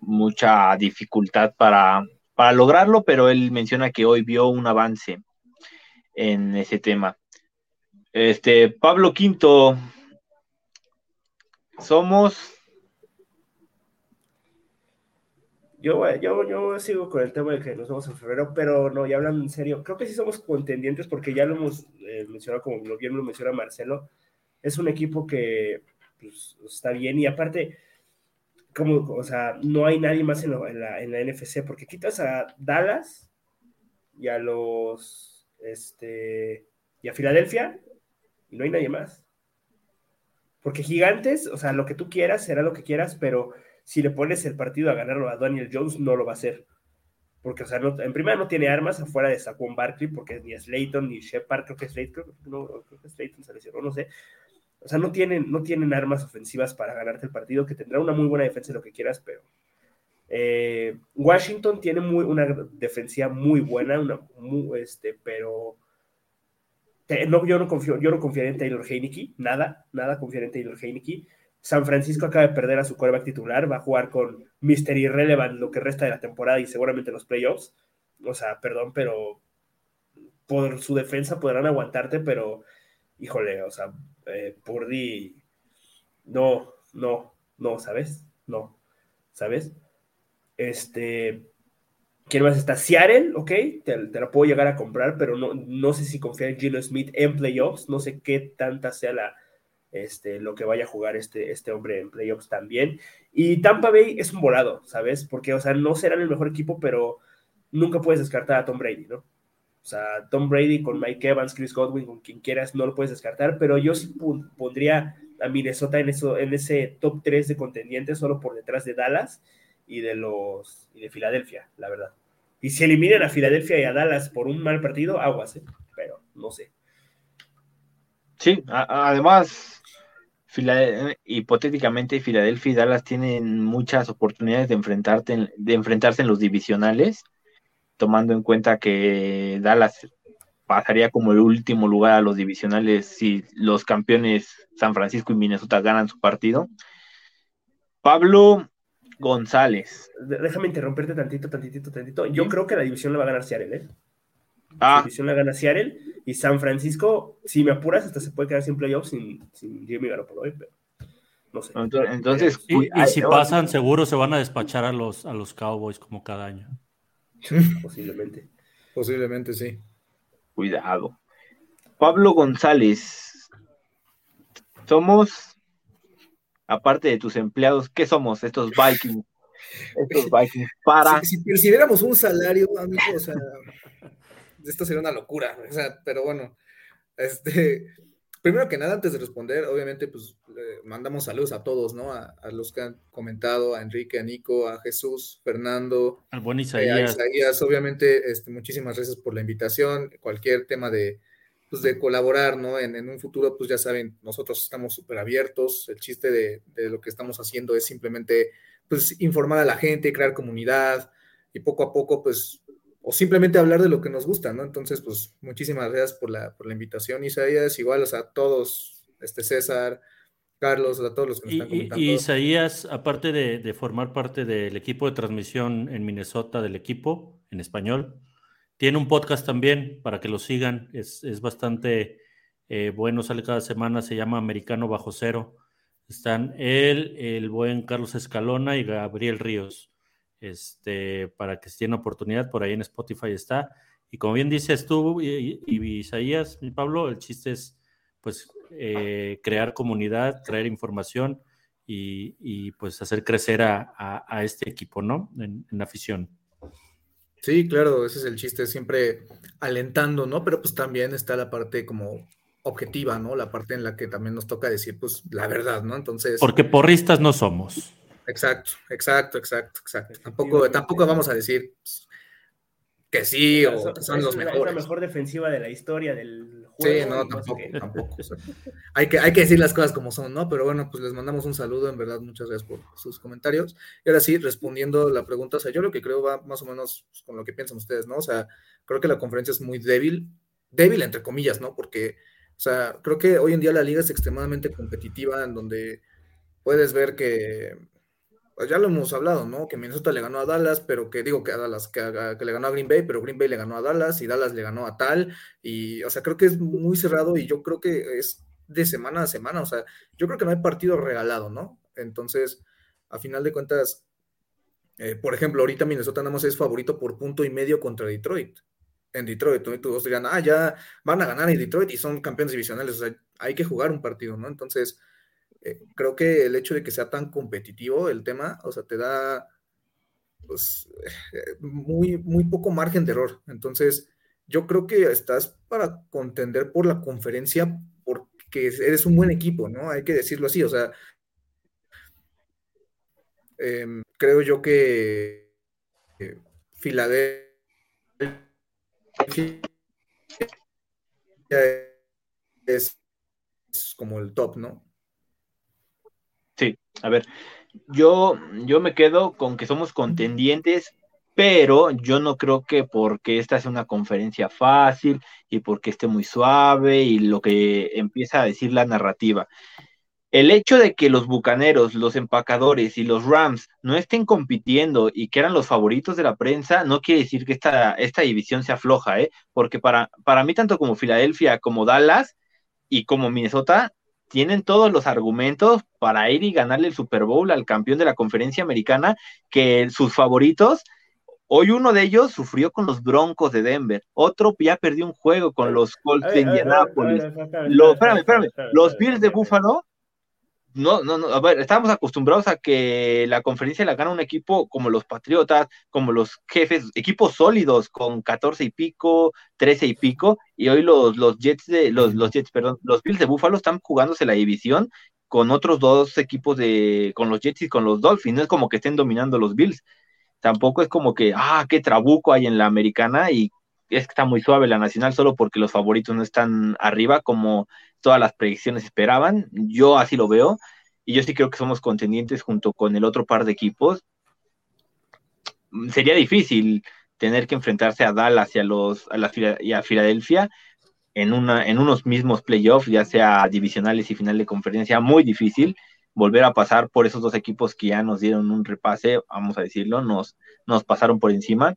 A: mucha dificultad para, para lograrlo, pero él menciona que hoy vio un avance en ese tema. Este, Pablo Quinto, somos...
B: Yo, yo, yo sigo con el tema de que nos vamos en febrero, pero no, ya hablan en serio. Creo que sí somos contendientes porque ya lo hemos eh, mencionado, como bien lo menciona Marcelo es un equipo que pues, está bien y aparte, como, o sea, no hay nadie más en, la, en, la, NFC porque quitas a Dallas y a los, este, y a Filadelfia y no hay nadie más. Porque gigantes, o sea, lo que tú quieras será lo que quieras, pero si le pones el partido a ganarlo a Daniel Jones, no lo va a hacer. Porque, o sea, en primera no tiene armas afuera de Saquon Barkley, porque ni Slayton ni Shepard, creo que Slayton, no, creo que Slayton se lesionó, no sé. O sea, no tienen, no tienen armas ofensivas para ganarte el partido, que tendrá una muy buena defensa, lo que quieras, pero eh, Washington tiene muy, una defensiva muy buena, una, este, pero no, yo, no confío, yo no en Taylor Heineke, nada, nada confiar en Taylor Heineke. San Francisco acaba de perder a su quarterback titular, va a jugar con Mr. Irrelevant lo que resta de la temporada y seguramente los playoffs. O sea, perdón, pero por su defensa podrán aguantarte, pero híjole, o sea, eh, Purdy, no, no, no, ¿sabes? No, ¿sabes? Este, ¿quién más está? Seattle, ok, te, la puedo llegar a comprar, pero no, no sé si confiar en Gino Smith en playoffs, no sé qué tanta sea la, este, lo que vaya a jugar este, este hombre en playoffs también. Y Tampa Bay es un volado, ¿sabes? Porque, o sea, no serán el mejor equipo, pero nunca puedes descartar a Tom Brady, ¿no? O sea, Tom Brady con Mike Evans, Chris Godwin, con quien quieras, no lo puedes descartar, pero yo sí pondría a Minnesota en, eso, en ese top 3 de contendientes, solo por detrás de Dallas y de los y de Filadelfia, la verdad. Y si eliminan a Filadelfia y a Dallas por un mal partido, aguas, ¿eh? pero no sé.
A: Sí, además, hipotéticamente Filadelfia y Dallas tienen muchas oportunidades de, enfrentarte de enfrentarse en los divisionales tomando en cuenta que Dallas pasaría como el último lugar a los divisionales si los campeones San Francisco y Minnesota ganan su partido. Pablo González.
B: Déjame interrumpirte tantito, tantito, tantito. Yo creo que la división la va a ganar Seattle, ¿eh? Ah. La división la gana Seattle y San Francisco, si me apuras, hasta se puede quedar sin playoffs sin, sin Jimmy Garoppolo hoy, pero no sé.
A: Entonces,
C: y, si pasan, seguro se van a despachar a los, a los Cowboys como cada año.
B: Posiblemente.
E: Posiblemente, sí.
A: Cuidado. Pablo González. Somos, aparte de tus empleados, ¿qué somos estos Vikings? Estos Vikings para.
E: Si, percibiéramos un salario, amigo, o sea, esto sería una locura. O sea, pero bueno, este, Primero que nada, antes de responder, obviamente, pues mandamos saludos a todos, ¿no? A, los que han comentado, a Enrique, a Nico, a Jesús, Fernando,
C: al buen Isaías.
E: a Isaías. Obviamente, este, muchísimas gracias por la invitación. Cualquier tema de, pues, de colaborar, ¿no? En, en un futuro, pues ya saben, nosotros estamos súper abiertos. El chiste de, de, lo que estamos haciendo es simplemente, pues, informar a la gente, crear comunidad y poco a poco, pues, o simplemente hablar de lo que nos gusta, ¿no? Entonces, pues muchísimas gracias por la, por la invitación, Isaías, igual, o sea, a todos, este César, Carlos, a todos los que nos están comentando.
C: Y, Isaías, aparte de, formar parte del equipo de transmisión en Minnesota del equipo, en español, tiene un podcast también para que lo sigan, es, bastante eh, bueno, sale cada semana, se llama Americano Bajo Cero. Están él, el buen Carlos Escalona y Gabriel Ríos. Este, para que si tienen oportunidad, por ahí en Spotify está. Y como bien dices tú y, Isaías, mi Pablo, el chiste es pues eh, crear comunidad, traer información y, pues hacer crecer a, este equipo, ¿no? En, en, afición.
E: Sí, claro, ese es el chiste, siempre alentando, ¿no? Pero pues también está la parte como objetiva, ¿no? La parte en la que también nos toca decir, pues, la verdad, ¿no? Entonces.
C: Porque porristas no somos.
E: Exacto, exacto, exacto, exacto. Tampoco, tampoco vamos a decir que sí o que son los mejores. Es
B: la mejor defensiva de la historia del juego.
E: Sí, no, tampoco, tampoco. hay, que, hay que decir las cosas como son, ¿no? Pero bueno, pues les mandamos un saludo, en verdad, muchas gracias por sus comentarios. Y ahora sí, respondiendo la pregunta, o sea, yo lo que creo va más o menos con lo que piensan ustedes, ¿no? O sea, creo que la conferencia es muy débil, débil entre comillas, ¿no? Porque o sea, creo que hoy en día la liga es extremadamente competitiva, en donde puedes ver que, ya lo hemos hablado, ¿no? Que Minnesota le ganó a Dallas, pero que digo que a Dallas, que, le ganó a Green Bay, pero Green Bay le ganó a Dallas y Dallas le ganó a tal. Y, o sea, creo que es muy cerrado y yo creo que es de semana a semana. O sea, yo creo que no hay partido regalado, ¿no? Entonces, a final de cuentas, eh, por ejemplo, ahorita Minnesota nada más es favorito por punto y medio contra Detroit en Detroit. Y todos ah, ya van a ganar en Detroit y son campeones divisionales. O sea, hay que jugar un partido, ¿no? Entonces, eh, creo que el hecho de que sea tan competitivo el tema, o sea, te da pues, eh, muy, muy poco margen de error. Entonces, yo creo que estás para contender por la conferencia porque eres un buen equipo, ¿no? Hay que decirlo así, o sea, em, creo yo que eh, Filadelfia es, como el top, ¿no?
A: A ver, yo, yo me quedo con que somos contendientes, pero yo no creo que porque esta es una conferencia fácil y porque esté muy suave y lo que empieza a decir la narrativa el hecho de que los Bucaneros, los empacadores y los Rams no estén compitiendo y que eran los favoritos de la prensa, no quiere decir que esta, esta división sea floja, ¿eh? porque para, para mí, tanto como Filadelfia, como Dallas y como Minnesota, tienen todos los argumentos para ir y ganarle el Super Bowl al campeón de la conferencia americana, que sus favoritos, hoy uno de ellos sufrió con los Broncos de Denver, otro ya perdió un juego con los Colts de Indianapolis, los, espérame, espérame, los Bills de Buffalo no, no, no, a ver, estábamos acostumbrados a que la conferencia la gana un equipo como los Patriotas, como los jefes, equipos sólidos con 14 y pico, 13 y pico, y hoy los, los Jets de, los, los Jets, perdón, los Bills de Buffalo están jugándose la división con otros dos equipos de, con los Jets y con los Dolphins, no es como que estén dominando los Bills, tampoco es como que, ah, qué trabuco hay en la americana y es que está muy suave la nacional solo porque los favoritos no están arriba como todas las predicciones esperaban. Yo así lo veo y yo sí creo que somos contendientes junto con el otro par de equipos. Sería difícil tener que enfrentarse a Dallas y a, los, a, la, y a Filadelfia en, una, en unos mismos playoffs, ya sea divisionales y final de conferencia, muy difícil volver a pasar por esos dos equipos que ya nos dieron un repase, vamos a decirlo, nos, nos pasaron por encima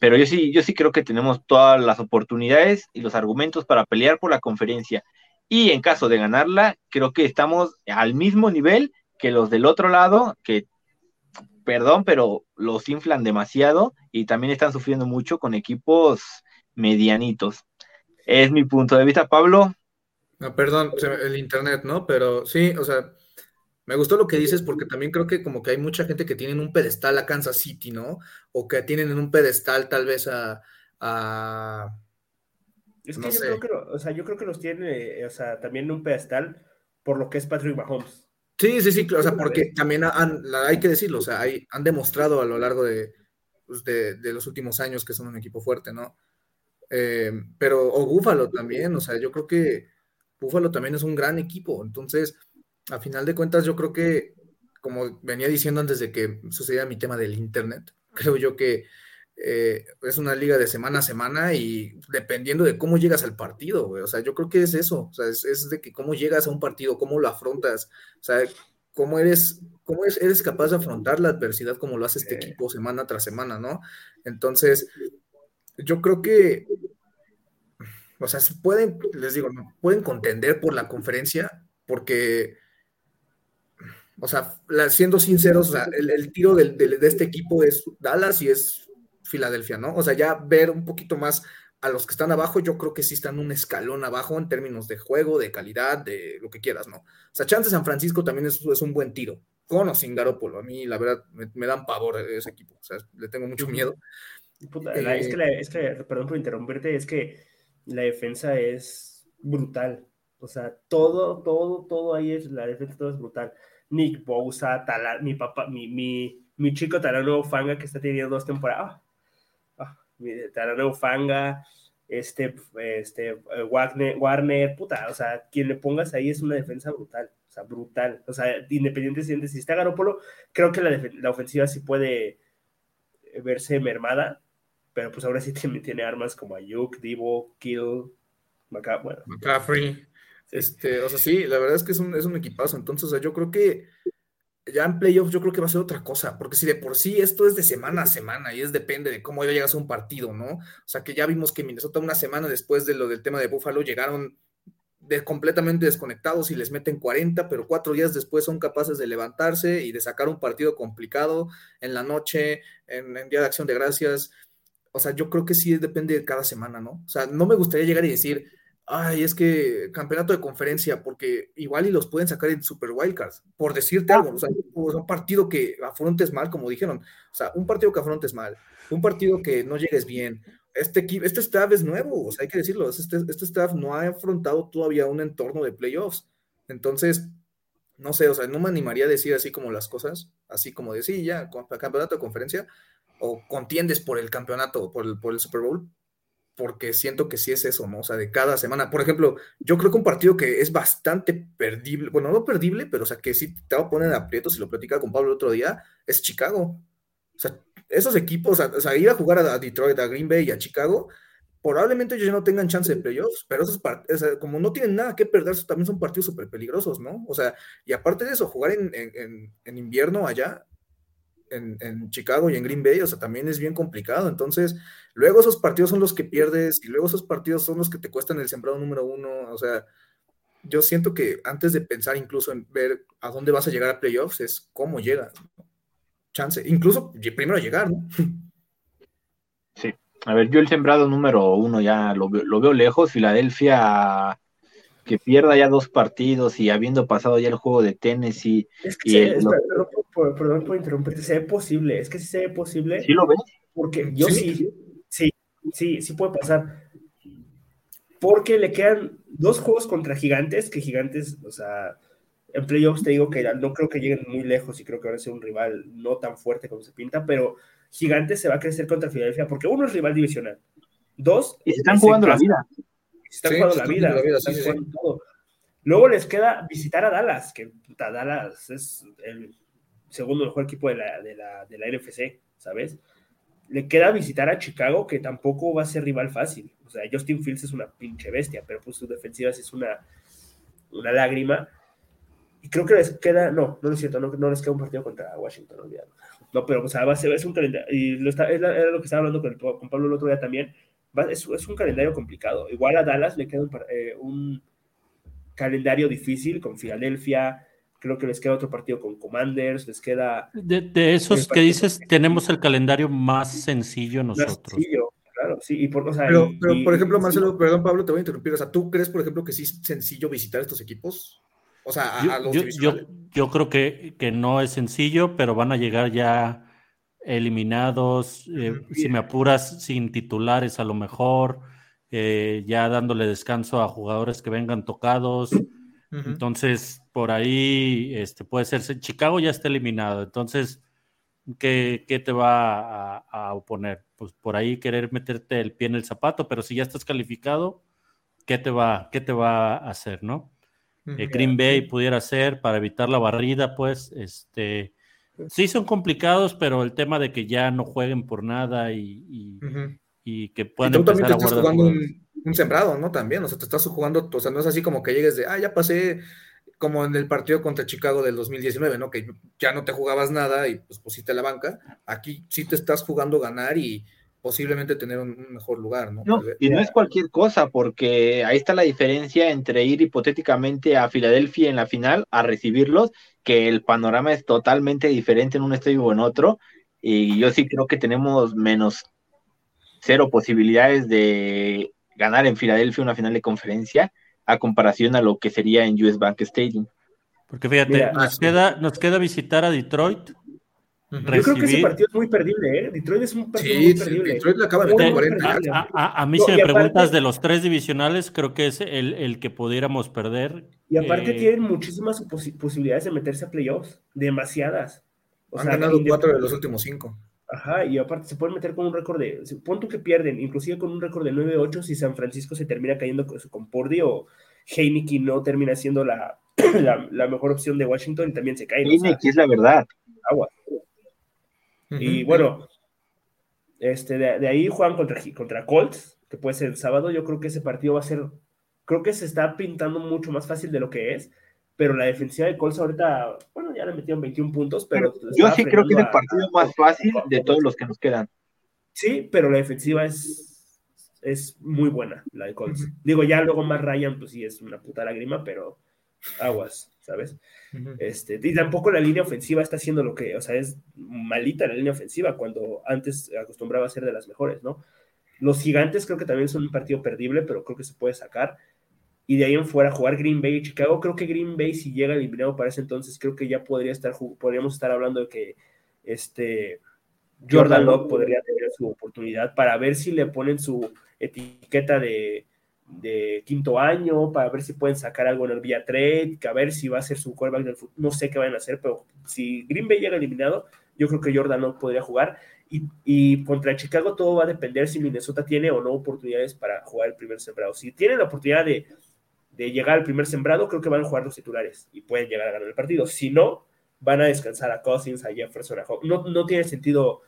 A: pero yo sí, yo sí creo que tenemos todas las oportunidades y los argumentos para pelear por la conferencia. Y en caso de ganarla, creo que estamos al mismo nivel que los del otro lado, que, perdón, pero los inflan demasiado y también están sufriendo mucho con equipos medianitos. Es mi punto de vista, Pablo.
E: No, perdón, el internet, ¿no? Pero sí, o sea, me gustó lo que dices porque también creo que como que hay mucha gente que tiene en un pedestal a Kansas City, ¿no? O que tienen en un pedestal tal vez a...
B: es que yo, creo que, o sea, yo creo que los tiene, o sea, también en un pedestal por lo que es Patrick Mahomes.
E: Sí, sí, sí, o sea, porque también han, hay que decirlo, o sea, hay, han demostrado a lo largo pues, de, de, los últimos años que son un equipo fuerte, ¿no? Eh, pero, o Búfalo también, o sea, yo creo que Búfalo también es un gran equipo, entonces a final de cuentas, yo creo que, como venía diciendo antes de que sucediera mi tema del Internet, creo yo que eh, es una liga de semana a semana y dependiendo de cómo llegas al partido, O sea, yo creo que es eso. O sea, es, de que cómo llegas a un partido, cómo lo afrontas. O sea, cómo eres, cómo eres capaz de afrontar la adversidad como lo hace este equipo semana tras semana, ¿no? Entonces, yo creo que, o sea, pueden, les digo, pueden contender por la conferencia porque O sea, siendo sinceros, o sea, el, tiro de este equipo es Dallas y es Filadelfia, ¿no? O sea, ya ver un poquito más a los que están abajo, yo creo que sí están un escalón abajo en términos de juego, de calidad, de lo que quieras, ¿no? O sea, Chance San Francisco también es, es un buen tiro, con o sin Garoppolo. A mí, la verdad, me, dan pavor ese equipo, o sea, le tengo mucho miedo.
B: es, que es que, perdón por interrumpirte, es que la defensa es brutal. O sea, todo, todo, todo ahí es, la defensa todo es brutal. Nick Bosa, mi papá, mi, mi, mi chico Talano Fanga que está teniendo dos temporadas. Ah Fanga, este, este, eh, Wagner, Warner, puta, o sea, quien le pongas ahí es una defensa brutal, o sea, brutal. O sea, independiente si está Garópolo, creo que la, la ofensiva sí puede verse mermada, pero pues ahora sí tiene, tiene armas como Ayuk, Divo, Kill,
E: McCaffrey. Este, o sea, sí, la verdad es que es un, es un equipazo. Entonces, o sea, yo creo que ya en playoffs yo creo que va a ser otra cosa, porque si de por sí esto es de semana a semana y es depende de cómo ya llegas a un partido, ¿no? O sea, que ya vimos que Minnesota una semana después de lo del tema de Buffalo llegaron de, completamente desconectados y les meten 40, pero cuatro días después son capaces de levantarse y de sacar un partido complicado en la noche, en, en Día de Acción de Gracias. O sea, yo creo que sí depende de cada semana, ¿no? O sea, no me gustaría llegar y decir, ay, es que campeonato de conferencia, porque igual y los pueden sacar en Super Wildcards, por decirte algo, o sea, un partido que afrontes mal, como dijeron, o sea, un partido que afrontes mal, un partido que no llegues bien, este, este staff es nuevo, o sea, hay que decirlo, este, este staff no ha afrontado todavía un entorno de playoffs, entonces, no sé, o sea, no me animaría a decir así como las cosas, así como decir, ya, campeonato de conferencia, o contiendes por el campeonato, por el, por el Super Bowl, porque siento que sí es eso, ¿no? O sea, de cada semana. Por ejemplo, yo creo que un partido que es bastante perdible, bueno, no perdible, pero o sea, que sí te va a poner en aprietos, si lo platicaba con Pablo el otro día, es Chicago. O sea, esos equipos, o sea, ir a jugar a Detroit, a Green Bay y a Chicago, probablemente ellos ya no tengan chance de playoffs, pero esos partidos, sea, como no tienen nada que perder, también son partidos súper peligrosos, ¿no? O sea, y aparte de eso, jugar en, en, en invierno allá, en, Chicago y en Green Bay, o sea, también es bien complicado. Entonces, luego esos partidos son los que pierdes y luego esos partidos son los que te cuestan el sembrado número uno. O sea, yo siento que antes de pensar incluso en ver a dónde vas a llegar a playoffs, es cómo llegas. Chance, incluso primero llegar, ¿no?
A: Sí. A ver, yo el sembrado número uno ya lo, lo veo lejos. Filadelfia que pierda ya dos partidos y habiendo pasado ya el juego de Tennessee.
B: Es que y perdón por interrumpirte, se ve posible, es que sí se ve posible.
A: ¿Sí lo ves?
B: Porque yo sí, sí, sí, sí, puede pasar. Porque le quedan dos juegos contra gigantes, que gigantes, o sea, en playoffs te digo que no creo que lleguen muy lejos y creo que van a ser un rival no tan fuerte como se pinta, pero gigantes se va a crecer contra Filadelfia porque uno es rival divisional. Dos,
A: y se están jugando la vida.
B: Se están jugando la vida, la vida están jugando todo. Luego les queda visitar a Dallas, que puta, Dallas es el segundo mejor equipo de la, de la, de la NFC, ¿sabes? Le queda visitar a Chicago, que tampoco va a ser rival fácil. O sea, Justin Fields es una pinche bestia, pero pues su defensiva es una, una lágrima. Y creo que les queda, no, no es cierto, no, no les queda un partido contra Washington, No, pero o sea, va a ser, es un calendario, y lo está, era lo que estaba hablando con, con Pablo el otro día también, es, es, un calendario complicado. Igual a Dallas le queda un, eh, un calendario difícil con Filadelfia, creo que les queda otro partido con Commanders, les queda...
C: De, esos que dices, tenemos el calendario más sencillo nosotros. Sencillo,
B: claro, sí, y por, o sea,
E: pero, por ejemplo, Marcelo, perdón Pablo, te voy a interrumpir, o sea, ¿tú crees, por ejemplo, que sí es sencillo visitar estos equipos? O sea, a,
C: yo, los yo, yo, creo que, que, no es sencillo, pero van a llegar ya eliminados, eh, si me apuras, sin titulares a lo mejor, eh, ya dándole descanso a jugadores que vengan tocados. Entonces, por ahí este, puede ser, Chicago ya está eliminado, entonces, ¿qué, qué te va a, oponer? Pues por ahí querer meterte el pie en el zapato, pero si ya estás calificado, ¿qué te va, qué te va a hacer, no? Eh, Green Bay pudiera ser para evitar la barrida, pues, este, sí son complicados, pero el tema de que ya no jueguen por nada y, y, que puedan empezar a guardar
E: un sembrado, ¿no? También, o sea, te estás jugando, o sea, no es así como que llegues de, ah, ya pasé como en el partido contra Chicago del 2019, ¿no? Que ya no te jugabas nada y pues pusiste la banca. Aquí sí te estás jugando ganar y, posiblemente tener un, mejor lugar, ¿no?
A: y no es cualquier cosa, porque ahí está la diferencia entre ir hipotéticamente a Filadelfia en la final a recibirlos, que el panorama es totalmente diferente en un estadio o en otro, y yo sí creo que tenemos menos cero posibilidades de ganar en Filadelfia una final de conferencia a comparación a lo que sería en US Bank Stadium.
C: Porque fíjate, nos, queda, nos queda visitar a Detroit,
B: yo creo que ese partido es muy perdible, ¿eh? Detroit es un partido muy perdible. Detroit le acaba de
C: meter 40. A, mí, si me preguntas de los tres divisionales, creo que es el, el que pudiéramos perder.
B: Y aparte, eh, tienen muchísimas posibilidades de meterse a playoffs. Demasiadas.
E: O Han ganado cuatro de los últimos cinco.
B: Ajá, y aparte se pueden meter con un récord de. Pon que pierden, inclusive con un récord de 9-8 si San Francisco se termina cayendo con, con Purdy o Heineken no termina siendo la, la, mejor opción de Washington y también se cae.
A: Heineken es la verdad.
B: Y bueno, este, de, ahí juegan contra, contra Colts, que puede ser el sábado. Yo creo que ese partido va a ser, creo que se está pintando mucho más fácil de lo que es, pero la defensiva de Colts ahorita, bueno, ya le metieron 21 puntos, pero...
A: yo sí creo que es el partido más fácil de todos los que nos quedan.
B: Sí, pero la defensiva es, es muy buena, la de Colts. Digo, ya luego más Ryan, pues sí, es una puta lágrima, pero aguas, ¿sabes? este, y tampoco la línea ofensiva está haciendo lo que, o sea, es malita la línea ofensiva cuando antes acostumbraba a ser de las mejores, ¿no? Los gigantes creo que también son un partido perdible, pero creo que se puede sacar. Y de ahí en fuera jugar Green Bay y Chicago, creo que Green Bay si llega eliminado para ese entonces, creo que ya podría estar, podríamos estar hablando de que este Jordan Love podría tener su oportunidad para ver si le ponen su etiqueta de de quinto año para ver si pueden sacar algo en el vía trade, que a ver si va a ser su quarterback del futuro. No sé qué van a hacer, pero si Green Bay llega eliminado, yo creo que Jordan no podría jugar. Y, contra Chicago todo va a depender si Minnesota tiene o no oportunidades para jugar el primer sembrado. Si tienen la oportunidad de, llegar al primer sembrado, creo que van a jugar los titulares y pueden llegar a ganar el partido. Si no, van a descansar a Cousins, a Jefferson, No, no tiene sentido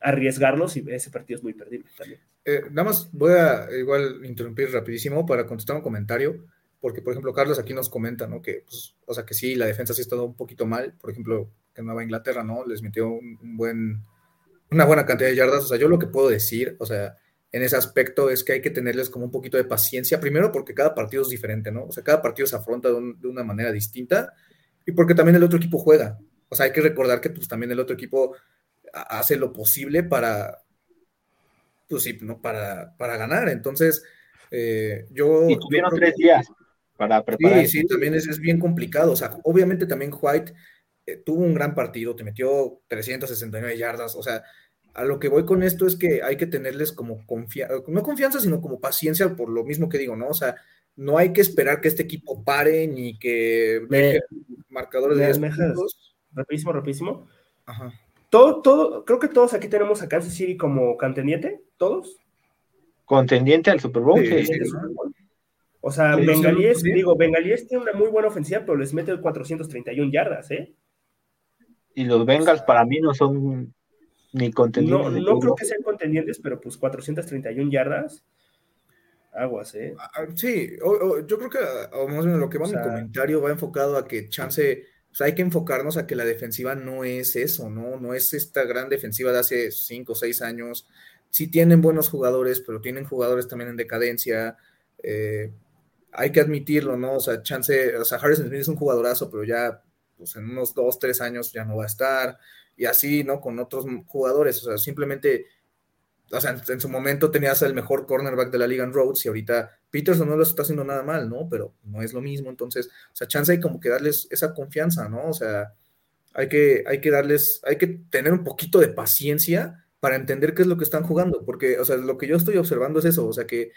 B: arriesgarlos y ese partido es muy perdible también.
E: Eh, nada más voy a igual interrumpir rapidísimo para contestar un comentario, porque por ejemplo Carlos aquí nos comenta, ¿no? Que, pues, o sea, que sí, la defensa sí ha estado un poquito mal, por ejemplo, que Nueva Inglaterra, ¿no? Les metió un, buen, una buena cantidad de yardas, o sea, yo lo que puedo decir, o sea, en ese aspecto es que hay que tenerles como un poquito de paciencia, primero porque cada partido es diferente, ¿no? O sea, cada partido se afronta de, de una manera distinta y porque también el otro equipo juega. O sea, hay que recordar que pues también el otro equipo hace lo posible para, pues sí, ¿no? para, para ganar. Entonces, eh, yo...
A: Y tuvieron tres días para preparar.
E: Sí, sí, también es, es, bien complicado. O sea, obviamente también White eh, tuvo un gran partido, te metió 369 yardas. O sea, a lo que voy con esto es que hay que tenerles como confianza, no confianza, sino como paciencia por lo mismo que digo, ¿no? O sea, no hay que esperar que este equipo pare ni que
B: me, marcadores de Rapidísimo, rapidísimo. Ajá. Todo, todo, creo que todos aquí tenemos a Kansas City como contendiente, todos.
A: Contendiente al Super Bowl.
B: O sea, Bengalíes, digo, Bengalíes tiene una muy buena ofensiva, pero les mete 431 yardas, ¿eh?
A: Y los Bengals para mí no son ni contendientes.
B: No, no creo que sean contendientes, pero pues 431 yardas. Aguas, ¿eh?
E: Ah, sí, yo creo que, o más bien lo que va mi comentario va enfocado a que chance pues hay que enfocarnos a que la defensiva no es eso, ¿no? No es esta gran defensiva de hace cinco o seis años. Sí tienen buenos jugadores, pero tienen jugadores también en decadencia. Eh, hay que admitirlo, ¿no? O sea, chance, o sea, Harrison Smith es un jugadorazo, pero ya, pues en unos dos, tres años ya no va a estar. Y así, ¿no? Con otros jugadores, o sea, simplemente o sea, en, su momento tenías el mejor cornerback de la liga en Rhodes y ahorita Peterson no lo está haciendo nada mal, ¿no? Pero no es lo mismo, entonces, o sea, chance hay como que darles esa confianza, ¿no? O sea, hay que, hay que darles, hay que tener un poquito de paciencia para entender qué es lo que están jugando, porque, o sea, lo que yo estoy observando es eso, o sea, que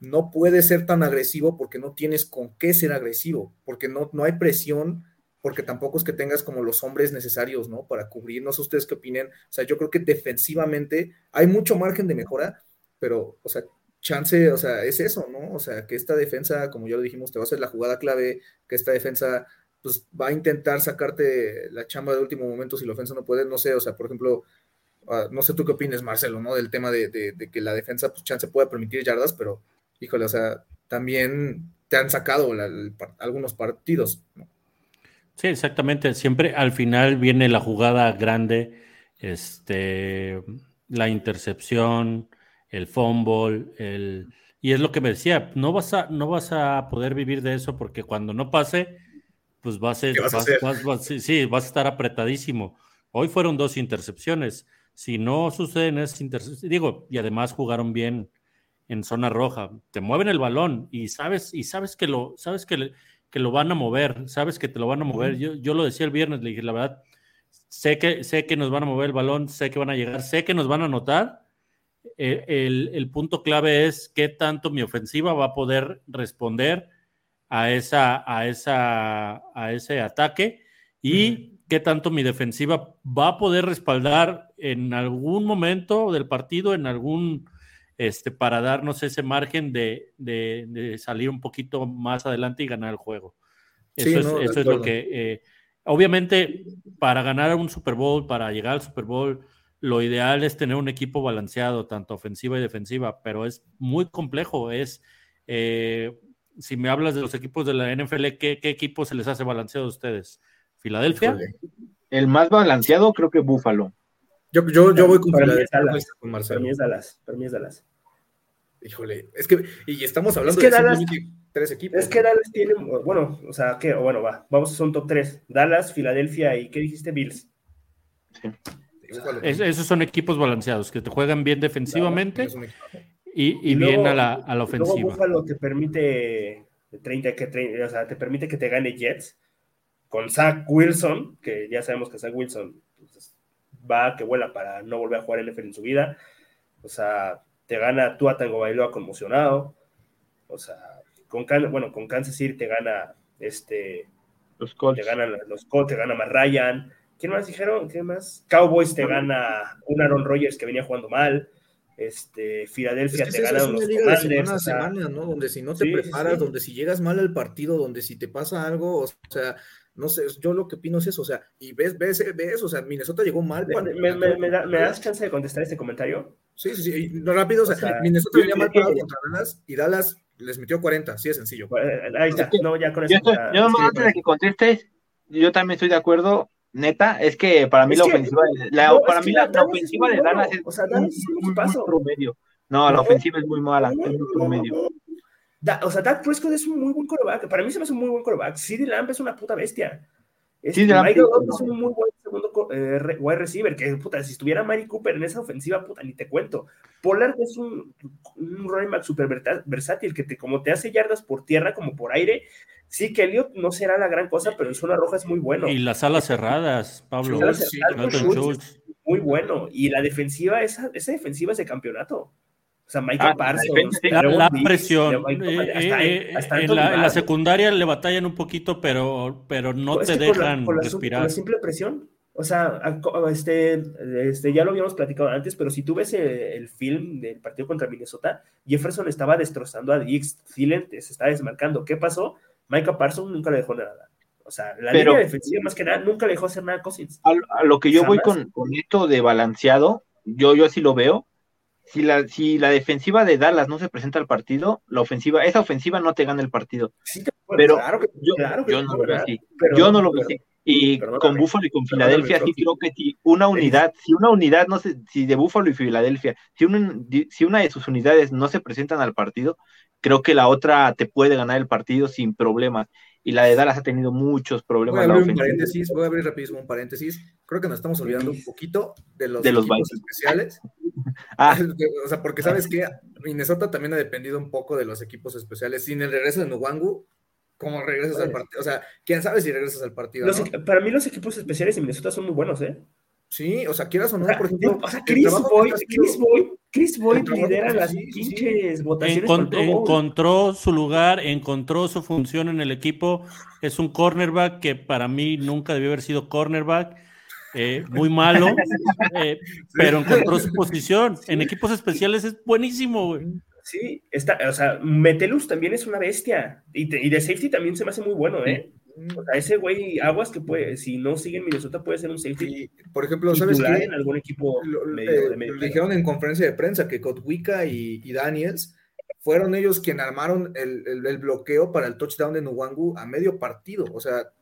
E: no puede ser tan agresivo porque no tienes con qué ser agresivo, porque no, no hay presión porque tampoco es que tengas como los hombres necesarios, ¿no? Para cubrir, no sé ustedes qué opinen, o sea, yo creo que defensivamente hay mucho margen de mejora, pero, o sea, chance, o sea, es eso, ¿no? O sea, que esta defensa, como ya lo dijimos, te va a hacer la jugada clave, que esta defensa, pues, va a intentar sacarte la chamba de último momento si la ofensa no puede, no sé, o sea, por ejemplo, ah, no sé tú qué opines, Marcelo, ¿no? Del tema de, que la defensa, pues, chance pueda permitir yardas, pero, híjole, o sea, también te han sacado algunos partidos, ¿no?
C: Sí, exactamente. Siempre al final viene la jugada grande. Este, la intercepción, el fumble, el... Y es lo que me decía, no vas a, no vas a poder vivir de eso porque cuando no pase, pues vas a, sí, vas a estar apretadísimo. Hoy fueron dos intercepciones. Si no suceden esas intercepciones, digo, y además jugaron bien en zona roja, te mueven el balón y sabes, y sabes que lo, sabes que, que lo van a mover, sabes que te lo van a mover. Yo, yo lo decía el viernes, le dije, la verdad, sé que, sé que nos van a mover el balón, sé que van a llegar, sé que nos van a anotar. Eh, el, punto clave es qué tanto mi ofensiva va a poder responder a, esa, a, esa, a ese ataque y qué tanto mi defensiva va a poder respaldar en algún momento del partido, en algún, este, para darnos ese margen de, de, salir un poquito más adelante y ganar el juego. Eso, es, eso es, lo que... Eh, Obviamente, para ganar un Super Bowl, para llegar al Super Bowl, lo ideal es tener un equipo balanceado, tanto ofensiva y defensiva, pero es muy complejo. Es, eh, si me hablas de los equipos de la NFL, ¿qué, equipo se les hace balanceado a ustedes? ¿Filadelfia?
A: El más balanceado creo que Buffalo.
E: Yo, yo, yo voy con
B: Filadelfia. Con Marcelo. Para mí es Dallas. Para mí es Dallas.
E: Híjole, es que, y estamos hablando
B: de tres equipos. Es que Dallas tiene, bueno, o sea, que, bueno, va, vamos, son top tres. Dallas, Filadelfia y, ¿qué dijiste? Bills.
C: Sí. esos son equipos balanceados, que te juegan bien defensivamente y, bien a la, a la ofensiva. Luego
B: Buffalo te permite 30, que, o sea, te permite que te gane Jets con Zach Wilson, que ya sabemos que Zach Wilson va que vuela para no volver a jugar NFL en su vida. O sea, te gana Tua Tango Bailoa conmocionado. O sea, con, bueno, con Kansas City te gana este.
A: Los Colts.
B: Te ganan los Colts, te gana más Ryan. ¿Quién más dijeron? ¿Qué más? Cowboys te gana un Aaron Rodgers que venía jugando mal. Este, Filadelfia te gana
E: unos de semana a semana, ¿no? Donde si no te preparas, donde si llegas mal al partido, donde si te pasa algo, o sea, no sé, yo lo que opino es eso, o sea, y ves, ves, ves, o sea, Minnesota llegó mal.
B: ¿Me, me, das chance de contestar este comentario?
E: Sí, sí, sí, rápido, o sea, Minnesota venía mal parado contra Dallas y Dallas les metió 40, así de sencillo.
B: Ahí está, no, ya con eso.
A: Yo, antes de que contestes, yo también estoy de acuerdo, neta, es que para mí la ofensiva, la, para mí la, ofensiva de Dallas es, o sea, muy, muy, promedio. No, la ofensiva es muy mala, es muy promedio.
B: O sea, Dak Prescott es un muy buen coreback. Para mí se me hace un muy buen coreback. CD Lamb es una puta bestia. Este, Michael es un muy buen segundo eh, wide receiver, que puta, si estuviera Mari Cooper en esa ofensiva, puta, ni te cuento. Pollard es un, un running back super versátil, que te, como te hace yardas por tierra como por aire. Sí, que Elliot no será la gran cosa, pero en zona roja es muy bueno.
C: Y las alas cerradas, Pablo.
B: muy bueno. Y la defensiva, esa, esa defensiva es de campeonato. O sea, Michael ah, Parsons.
C: La, presión. Eh, eh, en, la, secundaria le batallan un poquito, pero, pero no te dejan respirar.
B: La, simple presión. O sea, este, este, ya lo habíamos platicado antes, pero si tú ves el, film del partido contra Minnesota, Jefferson estaba destrozando a Dix, Thielen se está desmarcando. ¿Qué pasó? Michael Parsons nunca le dejó nada. O sea, la línea defensiva más que nada nunca le dejó hacer nada a Cousins.
A: A, lo que yo voy con, con, esto de balanceado, yo, yo así lo veo si la, si la defensiva de Dallas no se presenta al partido, la ofensiva, esa ofensiva no te gana el partido. pero yo, no lo veo así. yo no lo veo así. Y con Buffalo y con Filadelfia, sí creo que si una unidad, si una unidad, no sé, si de Buffalo y Filadelfia, si, si una de sus unidades no se presentan al partido, creo que la otra te puede ganar el partido sin problemas y la de Dallas ha tenido muchos problemas.
E: Voy a abrir un paréntesis, voy a abrir rapidísimo un paréntesis. Creo que nos estamos olvidando un poquito de los, equipos especiales. ah. O sea, porque sabes que Minnesota también ha dependido un poco de los equipos especiales. Sin el regreso de Nuwangu, ¿cómo regresas al partido? O sea, quién sabe si regresas al partido.
B: Para mí los equipos especiales de Minnesota son muy buenos, ¿eh?
E: Sí, o sea, quieras o no, por ejemplo.
B: O sea, Chris Boyd, Chris Boyd, Chris Boyd lidera las pinches votaciones.
C: encontró su lugar, encontró su función en el equipo. Es un cornerback que para mí nunca debió haber sido cornerback. Eh, muy malo, eh, pero encontró su posición. En equipos especiales es buenísimo, güey.
B: Sí, está, o sea, Metelus también es una bestia. Y, y de safety también se me hace muy bueno, ¿eh? O sea, ese güey, aguas que puede, si no sigue en Minnesota, puede ser un safety.
E: por ejemplo, ¿sabes qué?
B: en algún equipo
E: medio, de medio dijeron en conferencia de prensa que Kotwika y, y, Daniels fueron ellos quienes armaron el, bloqueo para el touchdown de Nuwangu a medio partido. O sea,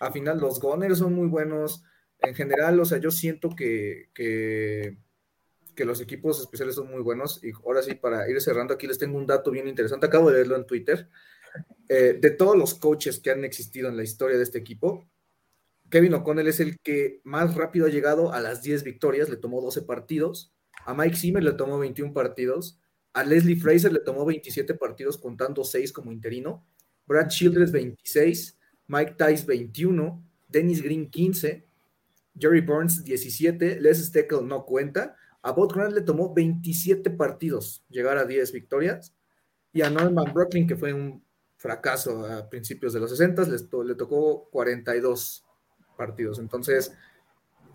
E: al final los Gunners son muy buenos. En general, o sea, yo siento que, que que los equipos especiales son muy buenos. Y ahora sí, para ir cerrando, aquí les tengo un dato bien interesante. Acabo de leerlo en Twitter. Eh, de todos los coaches que han existido en la historia de este equipo, Kevin O'Connell es el que más rápido ha llegado a las 10 victorias, le tomó 12 partidos. A Mike Zimmer le tomó 21 partidos. A Leslie Fraser le tomó 27 partidos, contando 6 como interino. Brad Childress 26. Mike Tice 21. Dennis Green 15. Jerry Burns 17. Les Steckel no cuenta. A Bob Grant le tomó 27 partidos llegar a 10 victorias. Y a Norman Brooklyn, que fue un fracaso a principios de los 60, le tocó 42 partidos. Entonces,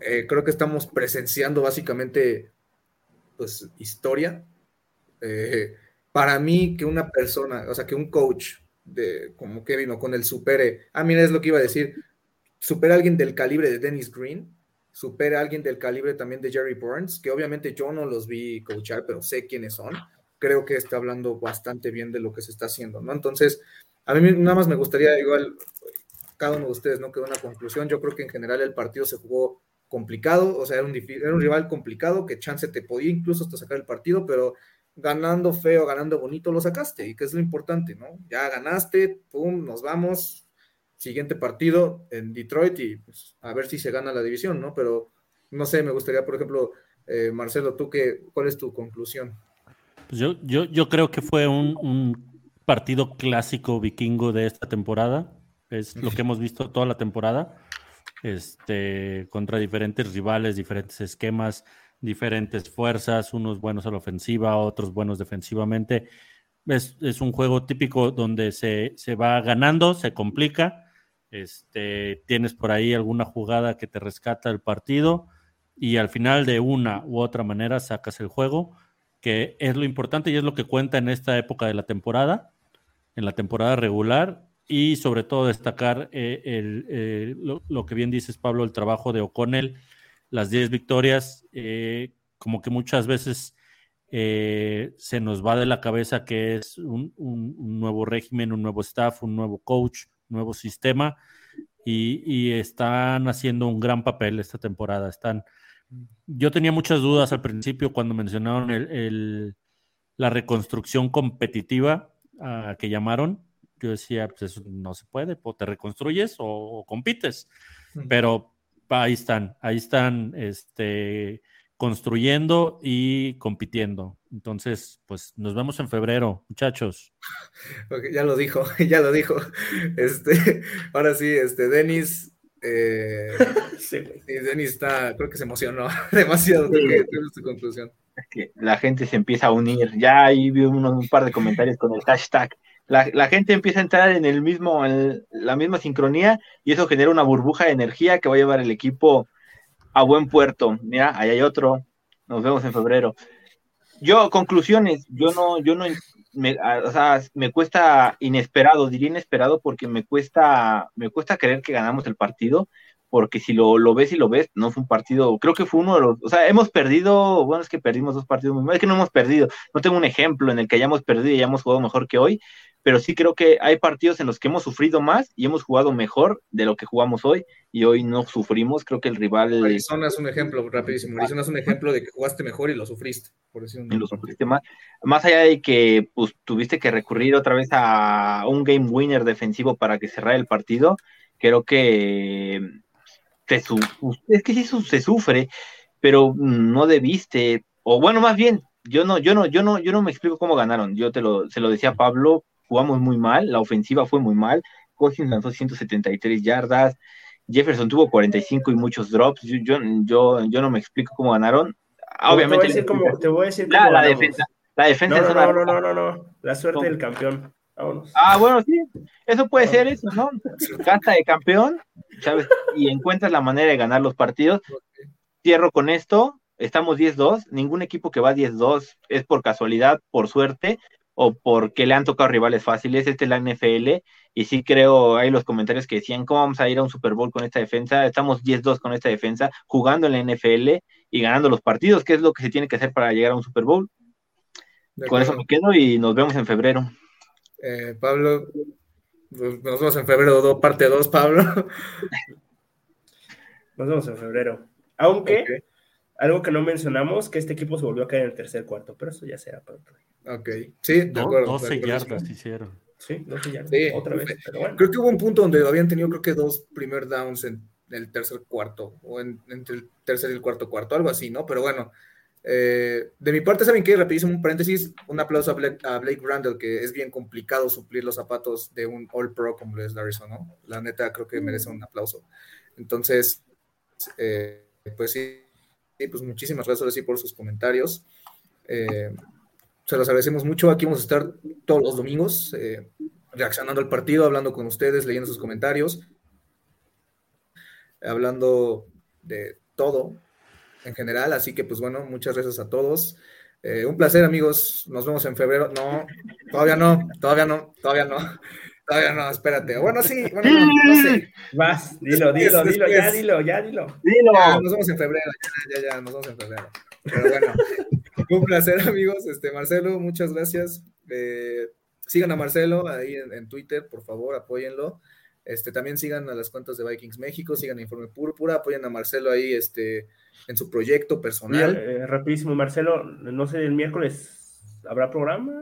E: eh, creo que estamos presenciando básicamente pues historia. Eh, para mí, que una persona, o sea, que un coach de, como Kevin o con el supere, ah, mira, es lo que iba a decir, supera a alguien del calibre de Dennis Green, supera a alguien del calibre también de Jerry Burns, que obviamente yo no los vi coachar, pero sé quiénes son. Creo que está hablando bastante bien de lo que se está haciendo, ¿no? Entonces, a mí nada más me gustaría, igual, cada uno de ustedes, ¿no? Quedó una conclusión. Yo creo que en general el partido se jugó complicado, o sea, era un, era un rival complicado que chance te podía incluso hasta sacar el partido, pero ganando feo, ganando bonito, lo sacaste, y que es lo importante, ¿no? Ya ganaste, pum, nos vamos, siguiente partido en Detroit y pues, a ver si se gana la división, ¿no? Pero no sé, me gustaría, por ejemplo, eh, Marcelo, ¿tú qué, cuál es tu conclusión?
C: Pues yo, yo, yo creo que fue un, partido clásico vikingo de esta temporada, es lo que hemos visto toda la temporada, este, contra diferentes rivales, diferentes esquemas, diferentes fuerzas, unos buenos a la ofensiva, otros buenos defensivamente. Es, es un juego típico donde se, se, va ganando, se complica, este, tienes por ahí alguna jugada que te rescata el partido y al final de una u otra manera sacas el juego, que es lo importante y es lo que cuenta en esta época de la temporada, en la temporada regular y sobre todo destacar eh, el, eh, lo, que bien dices Pablo, el trabajo de O'Connell las 10 victorias, eh, como que muchas veces eh, se nos va de la cabeza que es un, un, un, nuevo régimen, un nuevo staff, un nuevo coach, un nuevo sistema, y, y, están haciendo un gran papel esta temporada. Están, yo tenía muchas dudas al principio cuando mencionaron el, el, la reconstrucción competitiva uh, que llamaron. Yo decía, pues eso no se puede, o te reconstruyes o, o compites. Pero ahí están, ahí están este, construyendo y compitiendo. Entonces, pues nos vemos en febrero, muchachos.
E: Okay, ya lo dijo, ya lo dijo. Este, ahora sí, este, Denis. Eh, sí. Denis está, creo que se emocionó demasiado sí. de tu conclusión.
A: Es que la gente se empieza a unir. Ya ahí vi unos, un par de comentarios con el hashtag la, la, gente empieza a entrar en el mismo, en la misma sincronía y eso genera una burbuja de energía que va a llevar el equipo a buen puerto. Mira, ahí hay otro. Nos vemos en febrero. Yo, conclusiones, yo no, yo no, me, o sea, me cuesta inesperado, diría inesperado porque me cuesta, me cuesta creer que ganamos el partido, porque si lo, ves y lo ves, no fue un partido, creo que fue uno de los, o sea, hemos perdido, bueno, es que perdimos dos partidos es que no hemos perdido, no tengo un ejemplo en el que hayamos perdido y hayamos jugado mejor que hoy, pero sí creo que hay partidos en los que hemos sufrido más y hemos jugado mejor de lo que jugamos hoy y hoy no sufrimos, creo que el rival...
E: Arizona es un ejemplo, rapidísimo, Arizona es un ejemplo de que jugaste mejor y lo sufriste, por decir
A: y lo sufriste más, más allá de que pues, tuviste que recurrir otra vez a un game winner defensivo para que cerrara el partido, creo que te su es que sí se sufre, pero no debiste, o bueno, más bien, yo no, yo no, yo no, yo no me explico cómo ganaron. Yo te lo, se lo decía a Pablo, jugamos muy mal, la ofensiva fue muy mal, Cousins lanzó 173 yardas, Jefferson tuvo 45 y muchos drops, yo, yo, yo, yo no me explico cómo ganaron. Obviamente,
B: te voy a decir cómo, te voy a decir
A: la, la defensa, la defensa
B: no, no, no, no, no, no, la suerte del campeón. Vámonos.
A: Ah, bueno, sí, eso puede ser eso, ¿no? Casta de campeón, ¿sabes? Y encuentras la manera de ganar los partidos. Cierro con esto, estamos 10-2, ningún equipo que va 10-2 es por casualidad, por suerte, o porque le han tocado rivales fáciles, este es la NFL, y sí creo, hay los comentarios que decían, ¿cómo vamos a ir a un Super Bowl con esta defensa? Estamos 10-2 con esta defensa, jugando en la NFL y ganando los partidos, que es lo que se tiene que hacer para llegar a un Super Bowl. Con eso me quedo y nos vemos en febrero.
E: Eh, Pablo, nos vemos en febrero, do, parte 2, Pablo.
B: Nos vemos en febrero. Aunque, okay. Algo que no mencionamos, que este equipo se volvió a caer en el tercer cuarto, pero eso ya será para otro
E: día. Ok, sí, de acuerdo.
C: 12 yardas hicieron.
B: Sí, 12 yardas.
E: otra vez. Creo que hubo un punto donde habían tenido, creo que dos primer downs en el tercer cuarto, o entre el tercer y el cuarto cuarto, algo así, ¿no? Pero bueno, eh, de mi parte, ¿saben qué? Rapidísimo, un paréntesis, un aplauso a Blake, a Randall, que es bien complicado suplir los zapatos de un All Pro como lo es Larison, ¿no? La neta, creo que merece un aplauso. Entonces, eh, pues sí, pues muchísimas gracias así por sus comentarios. Eh, se los agradecemos mucho. Aquí vamos a estar todos los domingos reaccionando al partido, hablando con ustedes, leyendo sus comentarios, hablando de todo, en general. Así que, pues bueno, muchas gracias a todos. Eh, un placer, amigos. Nos vemos en febrero. No, todavía no, todavía no, todavía no. Todavía no, espérate. Bueno, sí, bueno, no, sé.
B: Vas, dilo, dilo, dilo, ya dilo, ya dilo.
E: Dilo. nos vemos en febrero, ya, ya, ya, nos vemos en febrero. Pero bueno, un placer, amigos. Este, Marcelo, muchas gracias. Eh, sigan a Marcelo ahí en, en Twitter, por favor, apóyenlo. Este, también sigan a las cuentas de Vikings México, sigan a Informe Púrpura, apoyen a Marcelo ahí este, en su proyecto personal.
B: Eh, rapidísimo, Marcelo, no sé, el miércoles habrá programa.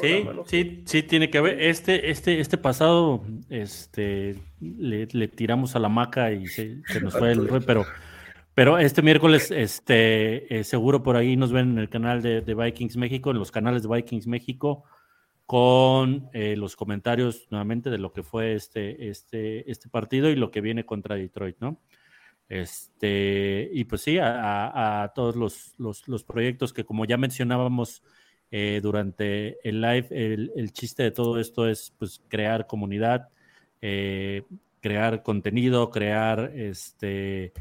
C: sí, sí, sí, tiene que haber. Este, este, este pasado, este, le, tiramos a la maca y se, nos fue el pero, pero este miércoles, este, eh, seguro por ahí nos ven en el canal de, de Vikings México, en los canales de Vikings México con eh, los comentarios nuevamente de lo que fue este, este, este partido y lo que viene contra Detroit, ¿no? Este, y pues sí, a, todos los, los, proyectos que como ya mencionábamos eh, durante el live, el, chiste de todo esto es pues crear comunidad, eh, crear contenido, crear este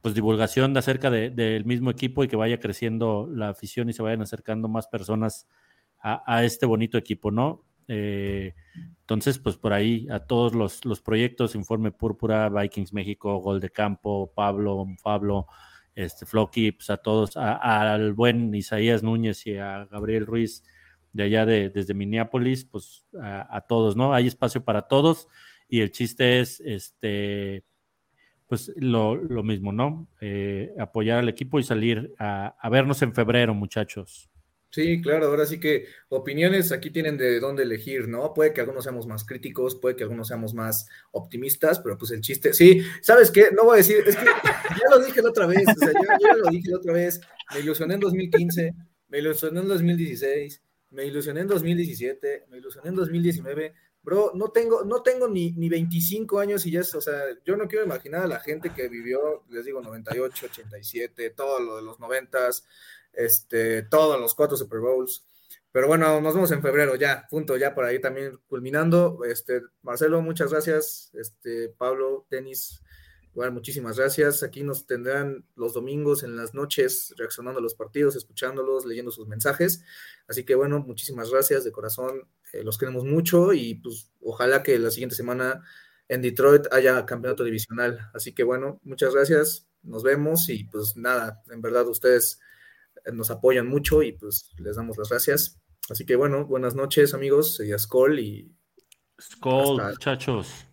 C: pues divulgación de acerca del mismo equipo y que vaya creciendo la afición y se vayan acercando más personas a, este bonito equipo, ¿no? Eh, entonces, pues por ahí a todos los, proyectos, Informe Púrpura, Vikings México, Gol de Campo, Pablo, Pablo, este, Flocky, pues a todos, al buen Isaías Núñez y a Gabriel Ruiz de allá de, desde Minneapolis, pues a, todos, ¿no? Hay espacio para todos y el chiste es, este, pues lo, mismo, ¿no? Eh, apoyar al equipo y salir a vernos en febrero, muchachos.
E: Sí, claro, ahora sí que opiniones aquí tienen de dónde elegir, ¿no? Puede que algunos seamos más críticos, puede que algunos seamos más optimistas, pero pues el chiste, sí, ¿sabes qué? No voy a decir, es que ya lo dije la otra vez, o sea, yo, ya lo dije la otra vez, me ilusioné en 2015, me ilusioné en 2016, me ilusioné en 2017, me ilusioné en 2019, bro, no tengo, no tengo ni, ni 25 años y ya es, o sea, yo no quiero imaginar a la gente que vivió, les digo, 98, 87, todo lo de los 90s, este, todos los cuatro Super Bowls. Pero bueno, nos vemos en febrero ya, punto, ya por ahí también culminando. Este, Marcelo, muchas gracias. Este, Pablo, Tenis, igual muchísimas gracias. Aquí nos tendrán los domingos en las noches reaccionando a los partidos, escuchándolos, leyendo sus mensajes. Así que bueno, muchísimas gracias de corazón. Eh, los queremos mucho y pues ojalá que la siguiente semana en Detroit haya campeonato divisional. Así que bueno, muchas gracias. Nos vemos y pues nada, en verdad ustedes nos apoyan mucho y pues les damos las gracias. Así que bueno, buenas noches amigos, soy Skol y...
C: Skol, muchachos.